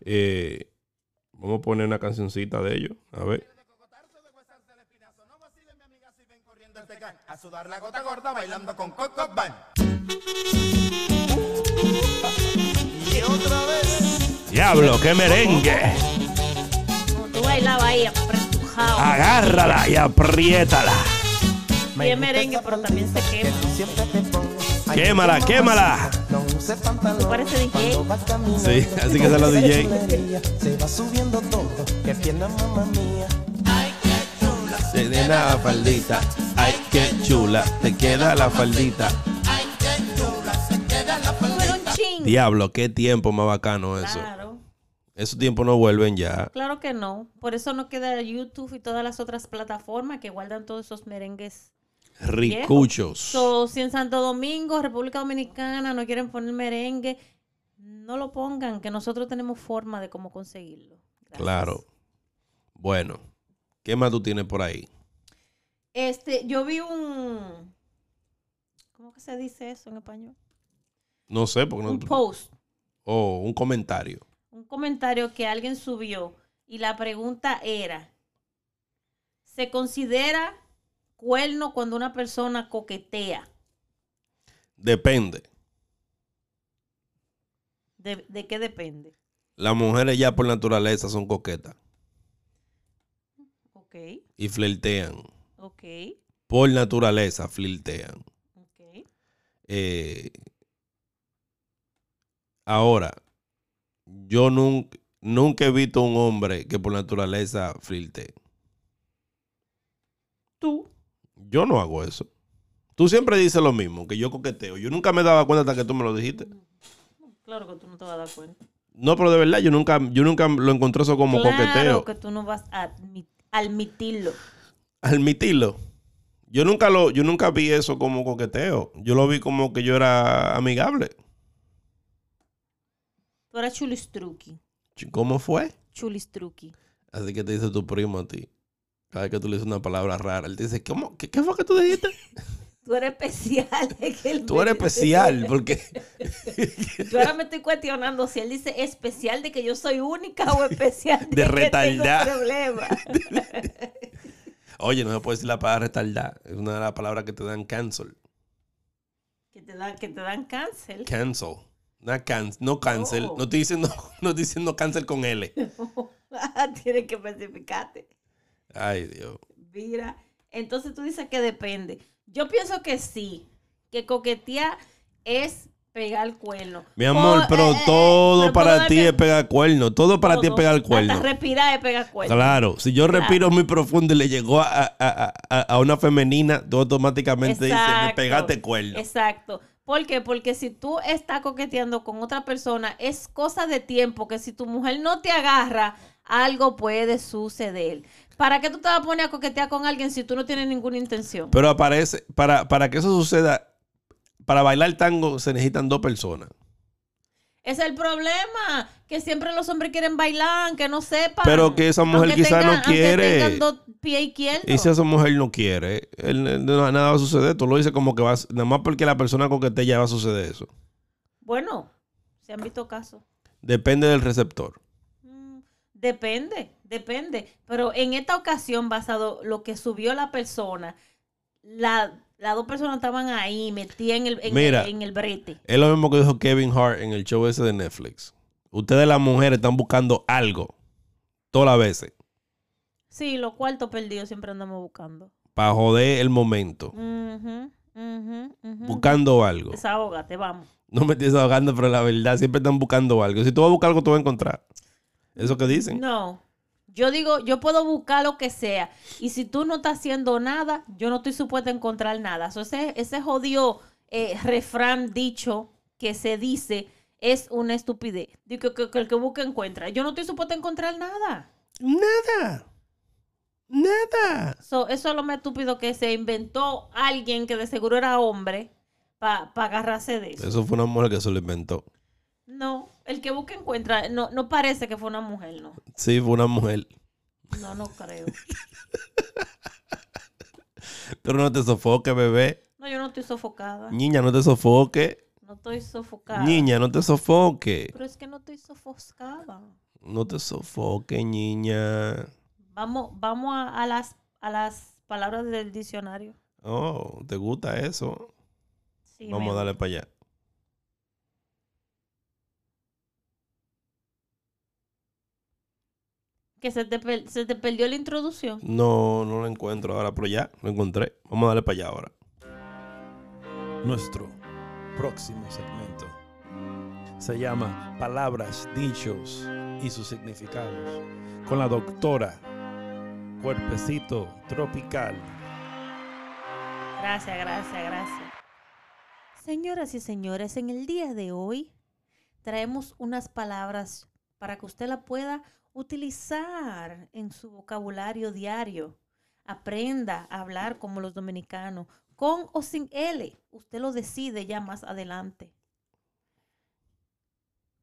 Eh, vamos a poner una cancioncita de ellos. A ver. A sudar la gota gorda bailando con Coco Van. Y otra vez. Diablo, qué merengue. Como tú bailabas ahí, apretujado. Agárrala y apriétala. Bien merengue, pero también se quema. Quémala, quémala. Tú pareces DJ. Sí, así que se los DJ. Se va subiendo todo. Que pierna mamá mía. Se de la faldita. Ay, qué chula. Te queda la faldita. Pero un ching. Diablo, qué tiempo más bacano eso. Claro. Esos tiempos no vuelven ya. Claro que no. Por eso no queda YouTube y todas las otras plataformas que guardan todos esos merengues. Ricuchos. So, si en Santo Domingo, República Dominicana, no quieren poner merengue, no lo pongan, que nosotros tenemos forma de cómo conseguirlo. Gracias. Claro. Bueno, ¿qué más tú tienes por ahí? Este, yo vi un. ¿Cómo que se dice eso en español? No sé, porque no. Un post, Oh, un comentario. un comentario que alguien subió y la pregunta era: ¿se considera cuerno cuando una persona coquetea? Depende. ¿De, de qué depende? Las mujeres ya por naturaleza son coquetas Ok, y flirtean. Ok, Por naturaleza flirtean. ok. Eh, ahora, yo nunca, nunca he visto un hombre que por naturaleza flirtee. Tú. Yo no hago eso. Tú siempre dices lo mismo, que yo coqueteo. Yo nunca me daba cuenta hasta que tú me lo dijiste. Claro que tú no te vas a dar cuenta. No, pero de verdad, yo nunca, yo nunca lo encontré eso como claro coqueteo. que tú no vas a admi- admitirlo. Admitirlo. Yo nunca lo, yo nunca vi eso como coqueteo. Yo lo vi como que yo era amigable. Tú eras chulistruki. Ch- ¿Cómo fue? Chulistruki. Así que te dice tu primo a ti. Cada vez que tú le dices una palabra rara, él te dice, ¿cómo? ¿Qué, qué fue que tú dijiste? Tú eres especial. es que él Tú me- eres especial, porque Yo ahora me estoy cuestionando si él dice especial de que yo soy única o especial de, De que tengo retardar. Oye, no se puede decir la palabra retardar. Es una de las palabras que te dan cancel. que, te dan, que te dan cáncer. Cancel. No, can- no cancel. Oh. No estoy diciendo, no estoy diciendo cancel con L. Tienes que especificarte. Ay, Dios. Mira, entonces tú dices que depende. Yo pienso que sí, que coquetear es pegar el cuerno. Mi amor, Por- pero eh, eh, todo pero para ti es pegar cuerno. Todo para ti es todo. pegar cuerno. Hasta respirar es pegar cuerno. Claro, si yo Claro. respiro muy profundo y le llegó a, a- a- a- una femenina, tú automáticamente dices, me Exacto. pegaste cuerno. Exacto. ¿Por qué? Porque si tú estás coqueteando con otra persona, es cosa de tiempo que si tu mujer no te agarra, algo puede suceder. ¿Para qué tú te vas a poner a coquetear con alguien si tú no tienes ninguna intención? Pero aparece, para, para que eso suceda, para bailar tango se necesitan dos personas. Es el problema, que siempre los hombres quieren bailar, que no sepan. Pero que esa mujer Aunque quizá no quiere. dos. Y si esa mujer no quiere, él- nada va a suceder. Tú lo dices como que va, a- nada más porque la persona coquetea ya va a suceder eso. Bueno, se han visto casos. Depende del receptor. Mm, Depende, depende. Pero en esta ocasión, basado lo que subió la persona, la- las dos personas estaban ahí, metidas en el, en, Mira. el, en el brete. Es lo mismo que dijo Kevin Hart en el show ese de Netflix. Ustedes las mujeres están buscando algo todas las veces Sí, los cuartos perdidos siempre andamos buscando. para joder el momento. Buscando algo. Desahógate, vamos. No me estés ahogando, pero la verdad, siempre están buscando algo. Si tú vas a buscar algo, tú vas a encontrar. Eso que dicen. No. Yo digo, yo puedo buscar lo que sea. Y si tú no estás haciendo nada, yo no estoy supuesta a encontrar nada. So, ese, ese jodido eh, refrán dicho que se dice es una estupidez. Digo que, que el que busca encuentra. Yo no estoy supuesta a encontrar nada. Nada. Nada. So, eso es lo más estúpido que se inventó alguien que de seguro era hombre para agarrarse de eso. Eso fue una mujer que se lo inventó. No, el que busca encuentra. No, no parece que fue una mujer, no. Sí, fue una mujer. No, no creo. Pero no te sofoques, bebé. No, yo no estoy sofocada. Niña, no te sofoques. No estoy sofocada. Niña, no te sofoques. Pero es que no estoy sofocada. No te sofoques, niña. Vamos, vamos a, a las, a las palabras del diccionario. Oh, ¿te gusta eso? Sí, Vamos me a darle para allá. Que se te, per- se te perdió la introducción. No, no lo encuentro ahora, pero ya lo encontré. Vamos a darle para allá ahora. Nuestro próximo segmento se llama Palabras, Dichos y sus significados con la doctora Cuerpecito Tropical. Gracias, gracias, gracias. Señoras y señores, en el día de hoy traemos unas palabras para que usted la pueda utilizar en su vocabulario diario. Aprenda a hablar como los dominicanos, con o sin L. Usted lo decide ya más adelante.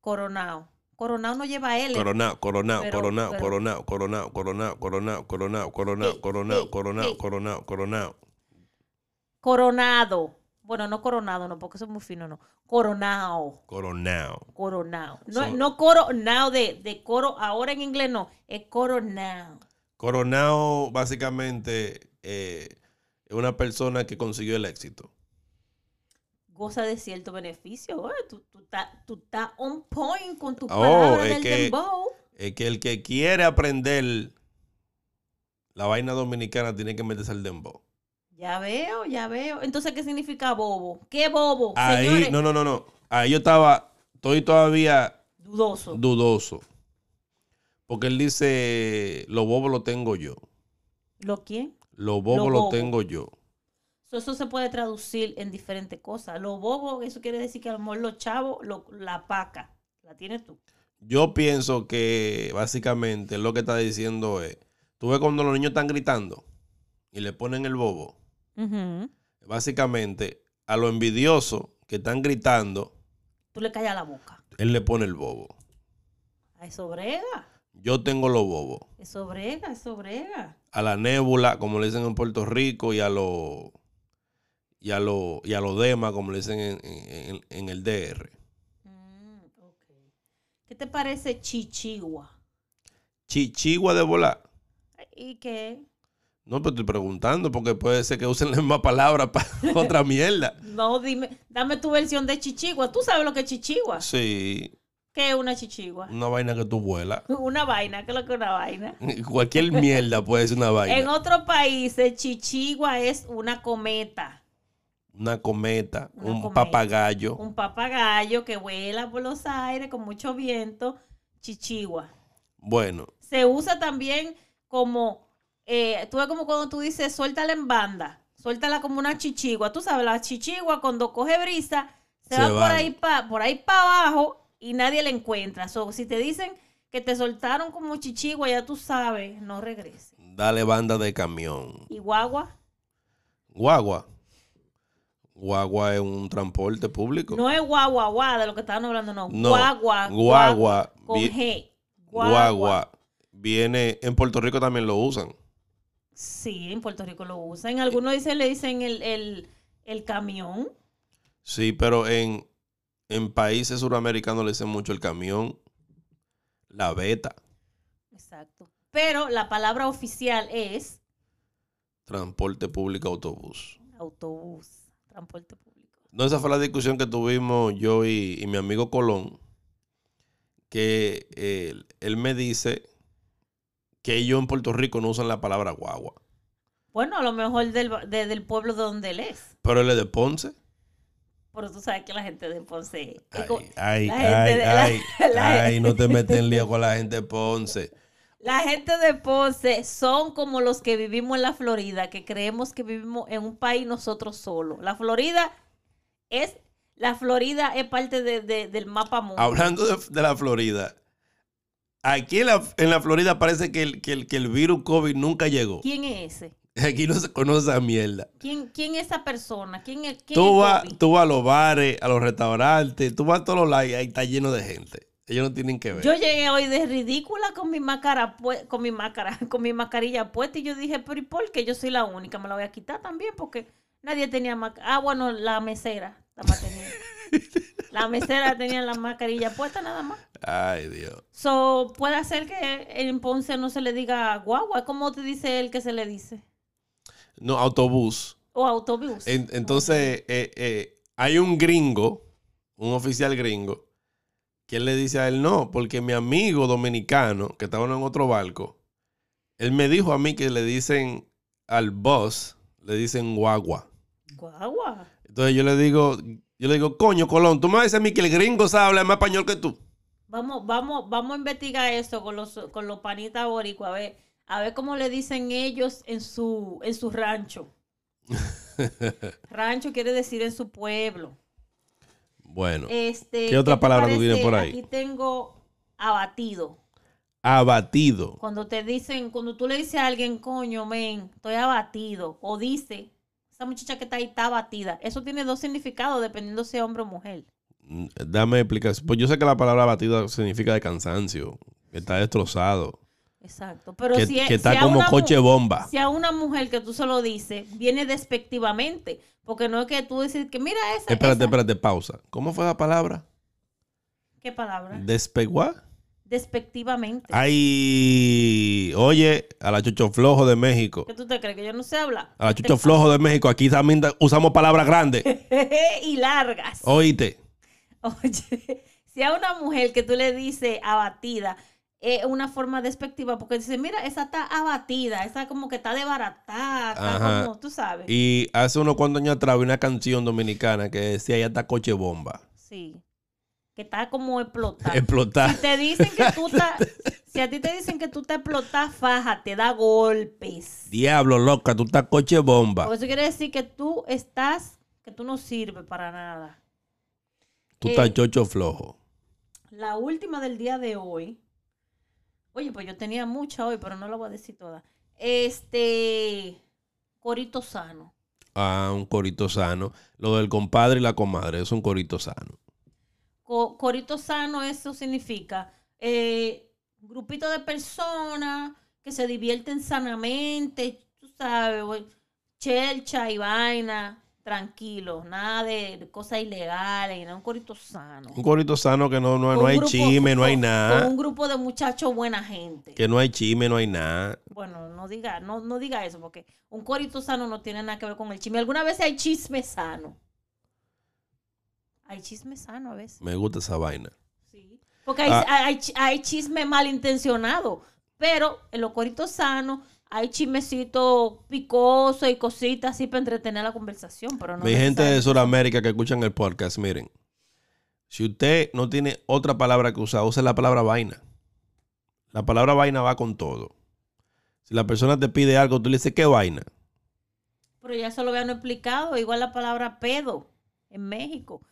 Coronao. Coronao no lleva L. Coronao, coronao, coronao, coronao, coronao, coronao, coronao, coronao, coronao, coronao, coronao, coronao. Coronado. Bueno, no coronado, no, porque eso es muy fino, no. Coronao. Coronao. Coronao. No, So- no coronao de, de coro, ahora en inglés no, es coronao. Coronao, básicamente, eh, es una persona que consiguió el éxito. goza de cierto beneficio. Tú, tú estás tú estás on point con tus Oh, palabras es del que- dembow. Es que el que quiere aprender la vaina dominicana tiene que meterse al dembow. Ya veo, ya veo. Entonces, ¿qué significa bobo? ¿Qué bobo? Ahí, Señores, no, no, no, no. Ahí yo estaba, estoy todavía dudoso. dudoso. Porque él dice, lo bobo lo tengo yo. ¿Lo quién? Lo bobo Lo lo, bobo. tengo yo. So, eso se puede traducir en diferentes cosas. Lo bobo, eso quiere decir que a lo mejor los chavos, lo- la paca, la tienes tú. Yo pienso que básicamente lo que está diciendo es, tú ves cuando los niños están gritando y le ponen el bobo. Básicamente, a lo envidioso que están gritando, Tú le callas la boca. él le pone el bobo. A eso brega, Yo tengo los bobos. eso brega, eso brega. A la nébula, como le dicen en Puerto Rico, y a los y a los y a los demás, como le dicen en, en- en el DR. Mm. ¿Qué te parece chichigua? Chichigua de volar. ¿Y qué? No, pero estoy preguntando porque puede ser que usen la misma palabra para otra mierda. No, dime, dame tu versión de chichigua. ¿Tú sabes lo que es chichigua? Sí, ¿Qué es una chichigua? una vaina que tú vuelas. Una vaina, ¿qué es lo que es una vaina? Cualquier mierda puede ser una En vaina. otros países, chichigua es una cometa, Una cometa, Una un cometa. papagayo. un papagayo que vuela por los aires con mucho viento, chichigua. Bueno, Se usa también como, eh, tú ves como cuando tú dices, suéltala en banda, suéltala como una chichigua. Tú sabes, la chichigua cuando coge brisa, se, Se va por ahí para por ahí para abajo y nadie la encuentra. So, si te dicen que te soltaron como chichigua, ya tú sabes, no regreses. dale banda de camión. Y guagua, Guagua. Guagua es un transporte público. no es guagua, guagua, de lo que estaban hablando, no. No, Guagua, guagua, con G. Guagua. Viene, en Puerto Rico también lo usan. Sí, en Puerto Rico lo usan. Algunos dicen, le dicen el, el, el camión. Sí, pero en, en países suramericanos le dicen mucho el camión, la beta, Exacto. Pero la palabra oficial es transporte público, autobús. autobús, transporte público. No, esa fue la discusión que tuvimos yo y, y mi amigo Colón, que él, él me dice que ellos en Puerto Rico no usan la palabra guagua, Bueno, a lo mejor del, de- del pueblo de donde él es. pero él es de Ponce. Pero tú sabes que la gente de Ponce... es Ay, ay, la ay, de- ay, la- ay, no te metes en lío con la gente de Ponce. La gente de Ponce son como los que vivimos en la Florida, que creemos que vivimos en un país nosotros solos. La Florida es... La Florida es parte de- de- del mapa mundo. Hablando de la Florida, aquí en la, en la Florida parece que el, que, el, que el virus COVID nunca llegó. ¿Quién es ese? Aquí no se conoce esa mierda. ¿Quién, quién es esa persona? ¿Quién quién Tú vas, tú vas a los bares, a los restaurantes, tú vas a todos los lados y ahí está lleno de gente. Ellos no tienen que ver. Yo llegué hoy de ridícula con mi máscara con mi máscara, con mi mascarilla puesta y yo dije, pero ¿y por qué yo soy la única? Me la voy a quitar también porque nadie tenía máscara. Ah, bueno, la mesera la más tenía. la mesera tenía la mascarilla puesta nada más. Ay, Dios. So, puede ser que en Ponce no se le diga guagua, ¿cómo te dice él que se le dice? No, autobús. O autobús. En- entonces, eh, eh, hay un gringo, un oficial gringo, que él le dice a él no, porque mi amigo dominicano, que estaba en otro barco, él me dijo a mí que le dicen al boss, le dicen guagua. Guagua. Entonces yo le digo, yo le digo, coño, Colón, tú me vas a mí que el gringo sabe hablar más español que tú. Vamos, vamos, vamos a investigar eso con los, con los panitas boricuas, a ver, a ver cómo le dicen ellos en su, en su rancho. Rancho quiere decir en su pueblo. Bueno, Este, ¿Qué otra palabra tú tienes por ahí? Aquí tengo abatido. abatido. Cuando te dicen, cuando tú le dices a alguien, coño, men, estoy abatido. O dice, esa muchacha que está ahí está abatida. Eso tiene dos significados dependiendo si es hombre o mujer. Mm, Dame explicación. Pues yo sé que la palabra abatido significa de cansancio, que está destrozado, Exacto. Pero que, si, es- que está si como una coche bomba. Si a una mujer que tú se lo dices, viene despectivamente. Porque no es que tú dices que mira esa. Espérate, esa- espérate, pausa. ¿Cómo fue la palabra? ¿Qué palabra? ¿Despeguar? Despectivamente. Ay, oye, a la Chucho Flojo de México. ¿Qué tú te crees? Que yo no sé hablar. A la Chucho Flojo de México. Aquí también usamos palabras grandes. y largas. Oíste. Oye, si a una mujer que tú le dices abatida, es una forma despectiva, porque dice, mira, esa está abatida, esa como que está desbaratada, está como, tú sabes. Y hace unos cuantos años atrás una canción dominicana que decía ya está coche bomba. Sí. Que está como explotada. Explotar. Si te dicen que tú si a ti te dicen que tú estás explotada, faja, te da golpes. Diablo, loca, tú estás coche bomba. Eso quiere decir que tú estás, que tú no sirves para nada. Tú eh, estás chocho flojo. La última del día de hoy. Oye, pues yo tenía mucha hoy, pero no la voy a decir toda. Este. Corito sano. Ah, un corito sano. Lo del compadre y la comadre es un corito sano. Co- corito sano, eso significa eh, grupito de personas que se divierten sanamente, tú sabes, chelcha y vaina, tranquilo, nada de, cosas ilegales, un corito sano. Un corito sano que no, no, no hay grupo- chisme, no hay nada. Con un grupo de muchachos buena gente. Que no hay chisme, no hay nada. Bueno, no diga, no, no diga eso, porque un corito sano no tiene nada que ver con el chisme. Alguna vez hay chisme sano. Hay chisme sano a veces. Me gusta esa vaina. Porque hay, Ah. hay, hay chi- hay chisme malintencionado. Pero en los coritos sanos hay chismecito picoso y cositas así para entretener la conversación. Pero no Mi gente de Sudamérica que escuchan el podcast, miren. Si usted no tiene otra palabra que usar, use la palabra vaina. La palabra vaina va con todo. Si la persona te pide algo, tú le dices, ¿qué vaina? Pero ya eso lo habían explicado. Igual la palabra pedo en México.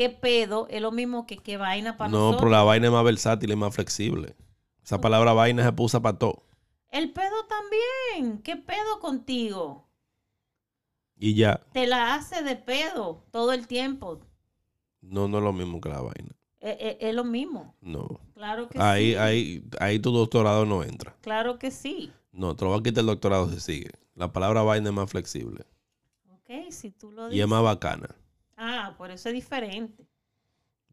¿Qué pedo? Es lo mismo que qué vaina para no, nosotros. pero la vaina es más versátil y más flexible. Esa palabra vaina se puso para todo. El pedo también. ¿Qué pedo contigo? Y ya, Te la hace de pedo todo el tiempo. no, no es lo mismo que la vaina. Es, es- es lo mismo. No. Claro que Ahí, sí. ahí, ahí tu doctorado no entra. Claro que sí. No, te lo va a quitar el doctorado si sigue. La palabra vaina es más flexible. Ok, si tú lo Y dices. es más bacana. Ah, por eso es diferente.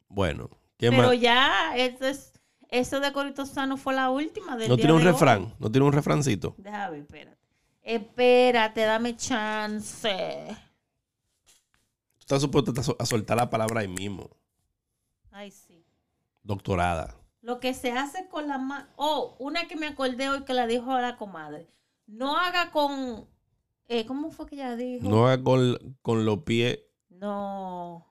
Bueno, ¿qué Pero más? ya, eso, es, eso de Corito Sano fue la última del No día tiene un de hoy. refrán, no tiene un refrancito. Déjame espérate. Espérate, dame chance. Tú estás supuesto a soltar la palabra ahí mismo. Ay, sí. Doctorada. Lo que se hace con la mano. Oh, una que me acordé hoy que la dijo a la comadre. No haga con. eh, ¿Cómo fue que ella dijo? No haga con, con los pies. No.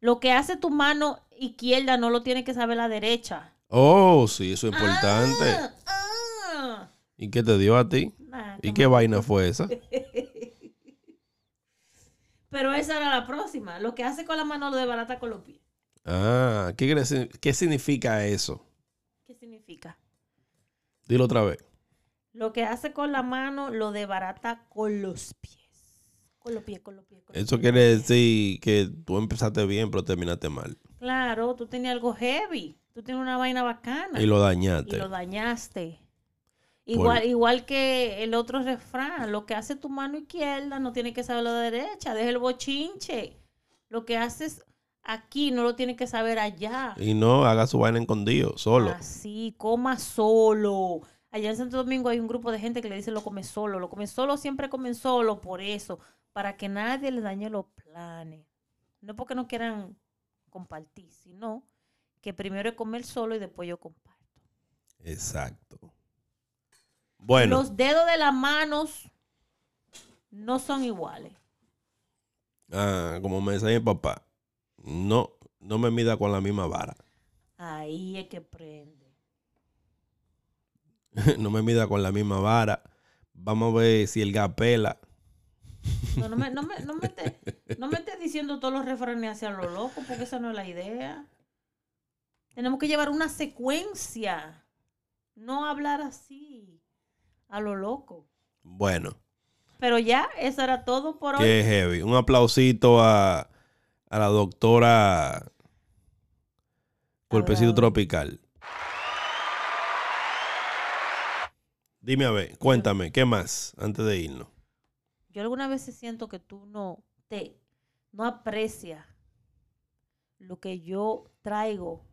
Lo que hace tu mano izquierda no lo tiene que saber la derecha. Oh, sí, eso es importante. Ah, ¿Y qué te dio a ti? Nah, ¿Y qué me- vaina fue esa? Pero esa era la próxima. Lo que hace con la mano lo desbarata con los pies. Ah, ¿qué, qué significa eso? ¿Qué significa? Dilo otra vez. Lo que hace con la mano lo desbarata con los pies. Con los pies, con los pies. con los Eso pies. quiere decir que tú empezaste bien, pero terminaste mal. Claro, tú tenías algo heavy. Tú tienes una vaina bacana. Y lo dañaste. Y lo dañaste. Igual, igual que el otro refrán, lo que hace tu mano izquierda no tiene que saber la derecha, deja el bochinche. Lo que haces aquí no lo tiene que saber allá. Y no haga su vaina escondido, solo. Así, coma solo. Allá en Santo Domingo hay un grupo de gente que le dice lo come solo. Lo come solo, siempre comen solo por eso, para que nadie les dañe los planes. No porque no quieran compartir, sino que primero es comer solo y después yo comparto. Exacto. Bueno, Los dedos de las manos no son iguales. ah, como me decía mi papá, no, no me mida con la misma vara. Ahí es que prende. no me mida con la misma vara. Vamos a ver si el gapela. No, no me, no me, no me estés no me estés diciendo todos los refranes hacia lo loco, porque esa no es la idea. Tenemos que llevar una secuencia. No hablar así, a lo loco. Bueno, Pero ya, eso era todo por hoy. qué heavy. Un aplausito a, a la doctora Cuerpecito Tropical. Dime a ver, cuéntame, ¿qué más antes de irnos? Yo algunas veces siento que tú no te no aprecias lo que yo traigo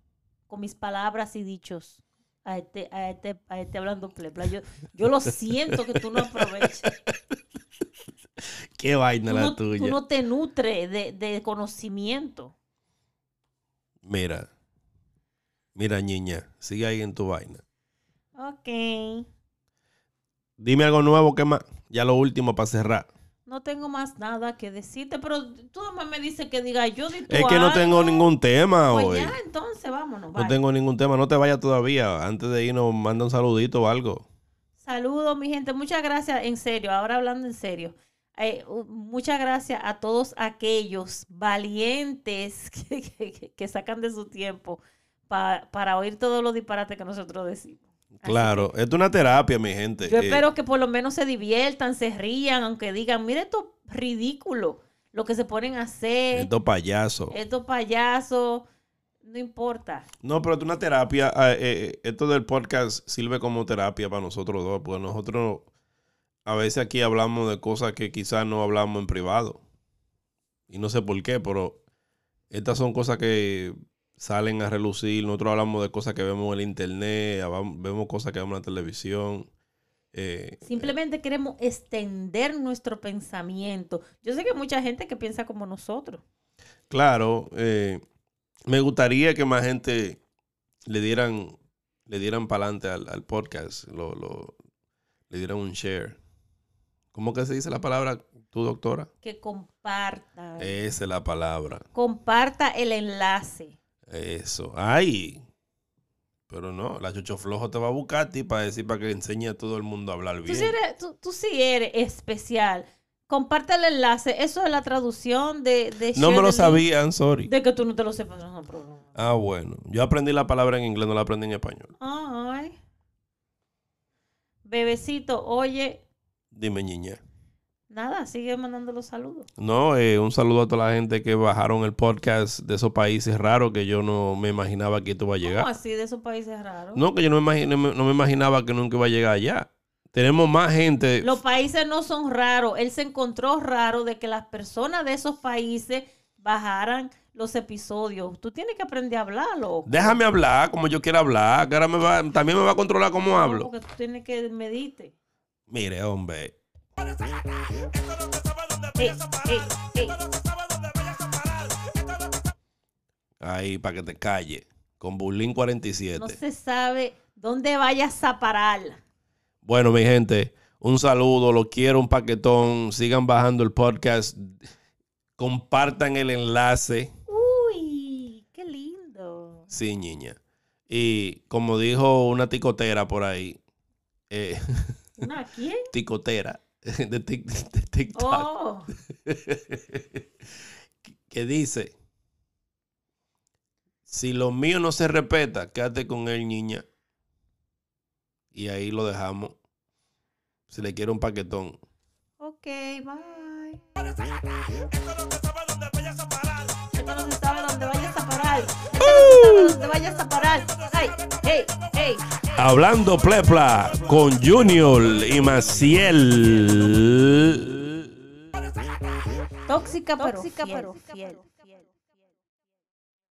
con mis palabras y dichos a este, a este, a este hablando plepla. Yo, yo lo siento que tú no aprovechas. Qué vaina Tú la no, tú tuya. no te nutres de, de conocimiento. Mira. Mira, niña. Sigue ahí en tu vaina. Ok. Dime algo nuevo que más. Ya lo último para cerrar. No tengo más nada que decirte, pero tú nomás me dices que diga yo di Es que no tengo ningún tema Pues hoy. ya, entonces vámonos. No bye. tengo ningún tema. No te vayas todavía. Antes de irnos, manda un saludito o algo. Saludos, mi gente. Muchas gracias, en serio, ahora hablando en serio. Eh, muchas gracias a todos aquellos valientes que, que- que sacan de su tiempo pa- para oír todos los disparates que nosotros decimos. Claro. Esto es una terapia, mi gente. Yo Eh, espero que por lo menos se diviertan, se rían, aunque digan, mire esto ridículo, lo que se ponen a hacer, Estos payasos. estos payasos, no importa. No, pero es una terapia. ah, eh, eh, esto del podcast sirve como terapia para nosotros dos. Porque nosotros a veces aquí hablamos de cosas que quizás no hablamos en privado. Y no sé por qué, pero estas son cosas que salen a relucir. Nosotros hablamos de cosas que vemos en el internet, vemos cosas que vemos en la televisión. Eh, Simplemente queremos extender nuestro pensamiento. Yo sé que hay mucha gente que piensa como nosotros. Claro, eh, me gustaría que más gente le dieran, le dieran para adelante al, al podcast, lo, lo- le dieran un share. ¿Cómo que se dice la palabra, tu doctora? Que comparta. Esa es la palabra. Comparta el enlace. Eso. Ay. Pero no, la Chucho Flojo te va a buscar a ti para decir, para que enseñe a todo el mundo a hablar Tú bien. sí, eres, tú, tú sí eres especial. Comparte el enlace. Eso es la traducción de... de No me lo sabía, I'm sorry. De que tú no te lo sepas, no, problema. Ah, bueno. Yo aprendí la palabra en inglés, no la aprendí en español. Ay. Bebecito, oye, Dime, niña. Nada, sigue mandando los saludos. No, eh, un saludo a toda la gente que bajaron el podcast de esos países raros que yo no me imaginaba que esto iba a llegar. ¿Cómo así de esos países raros? No, que yo no me, no me imaginaba que nunca iba a llegar allá. Tenemos más gente. Los países no son raros. Él se encontró raro de que las personas de esos países bajaran los episodios. Tú tienes que aprender a hablarlo. Déjame hablar como yo quiera hablar, que ahora me va, también me va a controlar cómo hablo. Porque tú tienes que medite. Mire, hombre. Ey, ey, ey. Ahí, para que te calle. Con Bulín 47. No se sabe dónde vayas a parar. Bueno, mi gente, un saludo, lo quiero, un paquetón. Sigan bajando el podcast. Compartan el enlace. Uy, qué lindo. Sí, niña. Y como dijo una ticotera por ahí, eh, ¿Una quién? ticotera de, tic- de TikTok, Oh, que dice, si lo mío no se respeta, quédate con él, niña. Y ahí lo dejamos. Si le quiere un paquetón. ok, bye. Vayas a parar. Ay, hey, hey. Hablando plepla con Junior y Maciel. Tóxica, pero fiel.